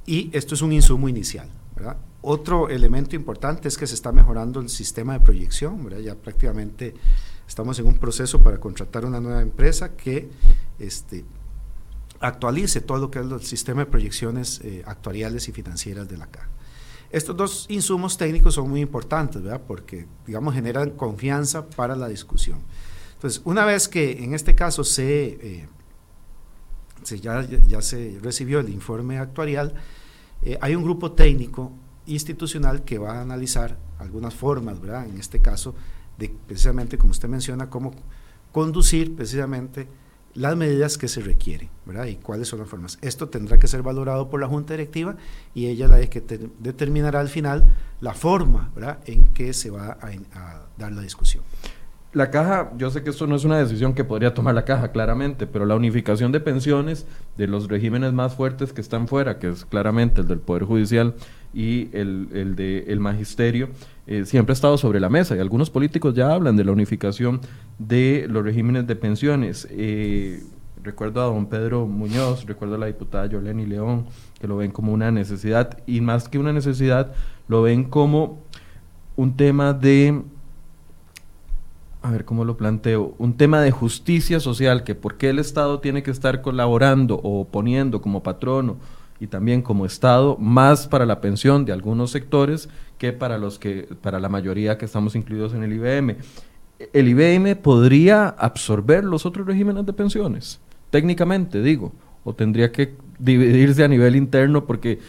y esto es un insumo inicial. ¿verdad? Otro elemento importante es que se está mejorando el sistema de proyección, ya prácticamente estamos en un proceso para contratar una nueva empresa que este, actualice todo lo que es el sistema de proyecciones eh, actuariales y financieras de la caja. Estos dos insumos técnicos son muy importantes, ¿verdad? Porque, digamos, generan confianza para la discusión. Entonces, una vez que en este caso se, eh, ya, ya, se recibió el informe actuarial, eh, hay un grupo técnico institucional que va a analizar algunas formas, ¿verdad? En este caso, de precisamente, como usted menciona, cómo conducir precisamente las medidas que se requieren, ¿verdad? Y cuáles son las formas. Esto tendrá que ser valorado por la Junta Directiva y ella la que determinará al final la forma, ¿verdad? En que se va a, dar la discusión. La caja, yo sé que esto no es una decisión que podría tomar la caja, claramente, pero la unificación de pensiones de los regímenes más fuertes que están fuera, que es claramente el del Poder Judicial y el, el del magisterio, eh, siempre ha estado sobre la mesa y algunos políticos ya hablan de la unificación de los regímenes de pensiones. Eh, recuerdo a don Pedro Muñoz, recuerdo a la diputada Yoleni León, que lo ven como una necesidad y más que una necesidad, lo ven como un tema de, a ver cómo lo planteo, un tema de justicia social, que por qué el Estado tiene que estar colaborando o poniendo como patrono y también como Estado más para la pensión de algunos sectores que para los que para la mayoría que estamos incluidos en el IBM. El IBM podría absorber los otros regímenes de pensiones, técnicamente digo, o tendría que dividirse a nivel interno porque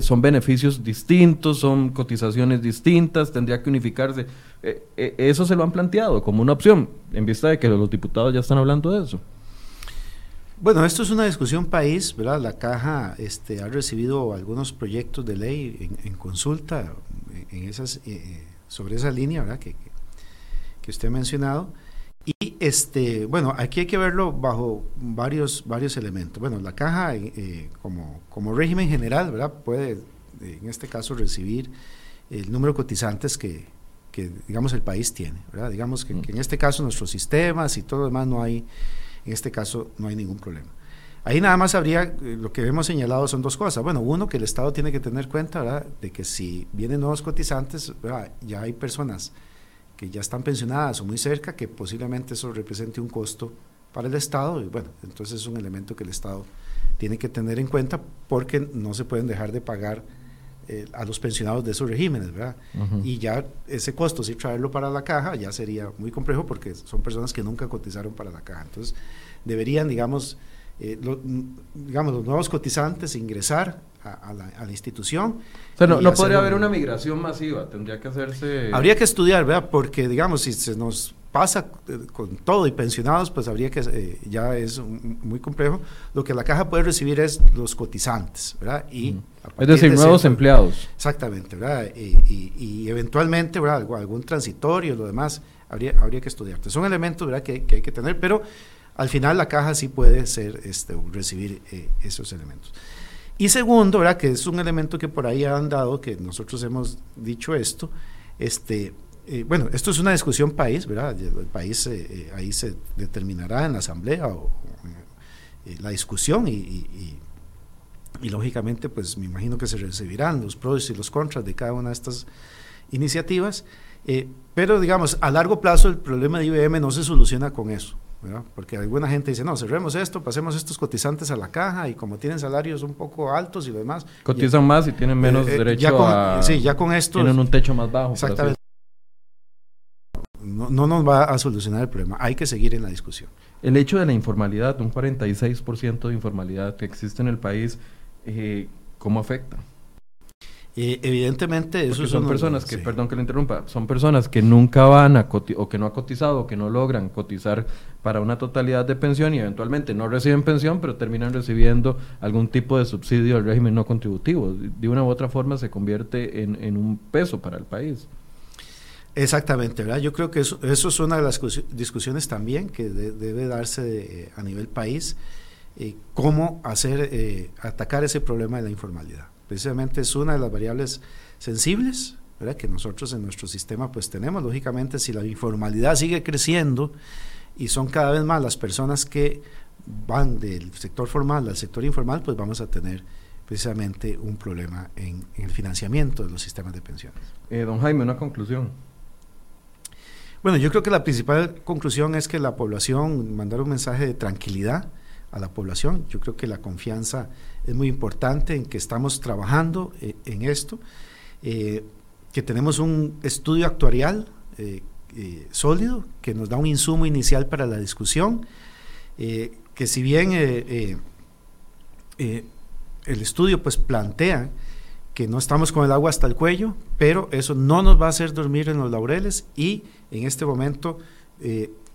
son beneficios distintos, son cotizaciones distintas, tendría que unificarse. Eh, eh, eso se lo han planteado como una opción, en vista de que los diputados ya están hablando de eso. Bueno, esto es una discusión país, ¿verdad? La Caja este, ha recibido algunos proyectos de ley en, consulta en esas, eh, sobre esa línea, ¿verdad? Que, que, usted ha mencionado. Y este, bueno, aquí hay que verlo bajo varios, varios elementos. Bueno, la caja eh, como, como régimen general, ¿verdad? Puede, en este caso, recibir el número de cotizantes que, que digamos, el país tiene, ¿verdad? Digamos que, que, en este caso nuestros sistemas y todo lo demás no hay en este caso no hay ningún problema. Ahí nada más habría, eh, lo que hemos señalado son dos cosas. Bueno, uno, que el Estado tiene que tener cuenta de que si vienen nuevos cotizantes, ya hay personas que ya están pensionadas o muy cerca, que posiblemente eso represente un costo para el Estado. Y bueno, entonces es un elemento que el Estado tiene que tener en cuenta porque no se pueden dejar de pagar eh, a los pensionados de esos regímenes, ¿verdad? Y ya ese costo, si traerlo para la caja, ya sería muy complejo porque son personas que nunca cotizaron para la caja. Entonces, deberían, digamos, eh, digamos los nuevos cotizantes ingresar a, la, institución. O sea, no, no podría haber una migración masiva, tendría que hacerse... Habría que estudiar, ¿verdad? Porque, digamos, si se nos pasa eh, con todo y pensionados, pues habría que, eh, ya es muy complejo. Lo que la caja puede recibir es los cotizantes, ¿verdad? Y Es decir, nuevos empleados. Exactamente, ¿verdad? Y, y, eventualmente, ¿verdad? Algún transitorio, lo demás, habría, habría que estudiar. Son elementos, ¿verdad? Que, que hay que tener, pero al final la caja sí puede ser, este, recibir eh, esos elementos. Y segundo, ¿verdad? que es un elemento que por ahí han dado, que nosotros hemos dicho esto, este, eh, bueno, esto es una discusión país, ¿verdad? El país eh, ahí se determinará en la asamblea o, la discusión y, y, lógicamente pues me imagino que se recibirán los pros y los contras de cada una de estas iniciativas, pero digamos, a largo plazo el problema de IBM no se soluciona con eso. Porque alguna gente dice, no, cerremos esto, pasemos estos cotizantes a la caja y como tienen salarios un poco altos y lo demás. Cotizan más y tienen menos eh, eh, derecho a... Sí, ya con esto... Tienen un techo más bajo. Exactamente. No, no, nos va a solucionar el problema, hay que seguir en la discusión. El hecho de la informalidad, un 46% de informalidad que existe en el país, eh, ¿cómo afecta? evidentemente, eso son personas que, perdón que le interrumpa, son personas que nunca van a o que no ha cotizado o que no logran cotizar para una totalidad de pensión y eventualmente no reciben pensión, pero terminan recibiendo algún tipo de subsidio al régimen no contributivo. De una u otra forma se convierte en, un peso para el país. Exactamente, ¿verdad? Yo creo que eso, es una de las discusiones también que debe darse a nivel país, eh, cómo hacer, eh, atacar ese problema de la informalidad precisamente es una de las variables sensibles ¿verdad? que nosotros en nuestro sistema pues tenemos. Lógicamente, si la informalidad sigue creciendo y son cada vez más las personas que van del sector formal al sector informal, pues vamos a tener precisamente un problema en, el financiamiento de los sistemas de pensiones. Eh, don Jaime, una conclusión. Bueno, yo creo que la principal conclusión es que la población, mandar un mensaje de tranquilidad a la población, yo creo que la confianza es muy importante en que estamos trabajando eh, en esto, eh, que tenemos un estudio actuarial eh, sólido que nos da un insumo inicial para la discusión, que si bien el estudio pues plantea que no estamos con el agua hasta el cuello, pero eso no nos va a hacer dormir en los laureles y en este momento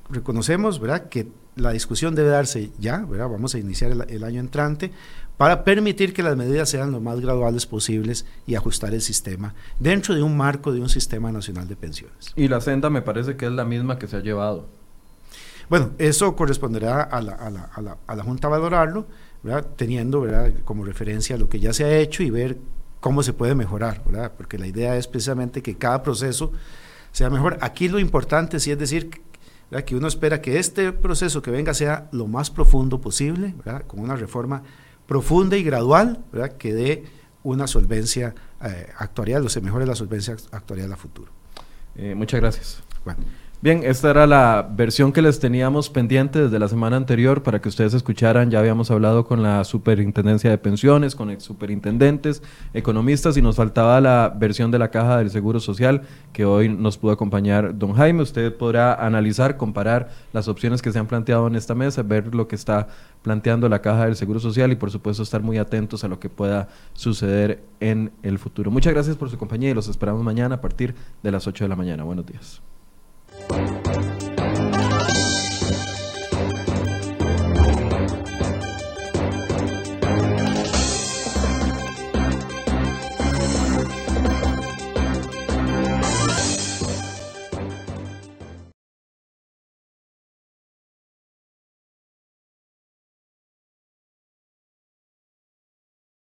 reconocemos ¿verdad? que la discusión debe darse ya, ¿verdad? vamos a iniciar el, año entrante, para permitir que las medidas sean lo más graduales posibles y ajustar el sistema dentro de un marco de un sistema nacional de pensiones. Y la senda me parece que es la misma que se ha llevado. Bueno, eso corresponderá a la, a la, a la, a la Junta valorarlo, ¿verdad? teniendo ¿verdad? como referencia lo que ya se ha hecho y ver cómo se puede mejorar, ¿verdad? porque la idea es precisamente que cada proceso sea mejor. Aquí lo importante sí es decir que uno espera que este proceso que venga sea lo más profundo posible, con una reforma profunda y gradual que dé una solvencia eh, actuarial o se mejore la solvencia actuarial a futuro. Eh, muchas gracias. Bien, esta era la versión que les teníamos pendiente desde la semana anterior para que ustedes escucharan. Ya habíamos hablado con la Superintendencia de Pensiones, con ex superintendentes, economistas y nos faltaba la versión de la Caja del Seguro Social que hoy nos pudo acompañar don Jaime. Usted podrá analizar, comparar las opciones que se han planteado en esta mesa, ver lo que está planteando la Caja del Seguro Social y por supuesto estar muy atentos a lo que pueda suceder en el futuro. Muchas gracias por su compañía y los esperamos mañana a partir de las 8 de la mañana. Buenos días. Música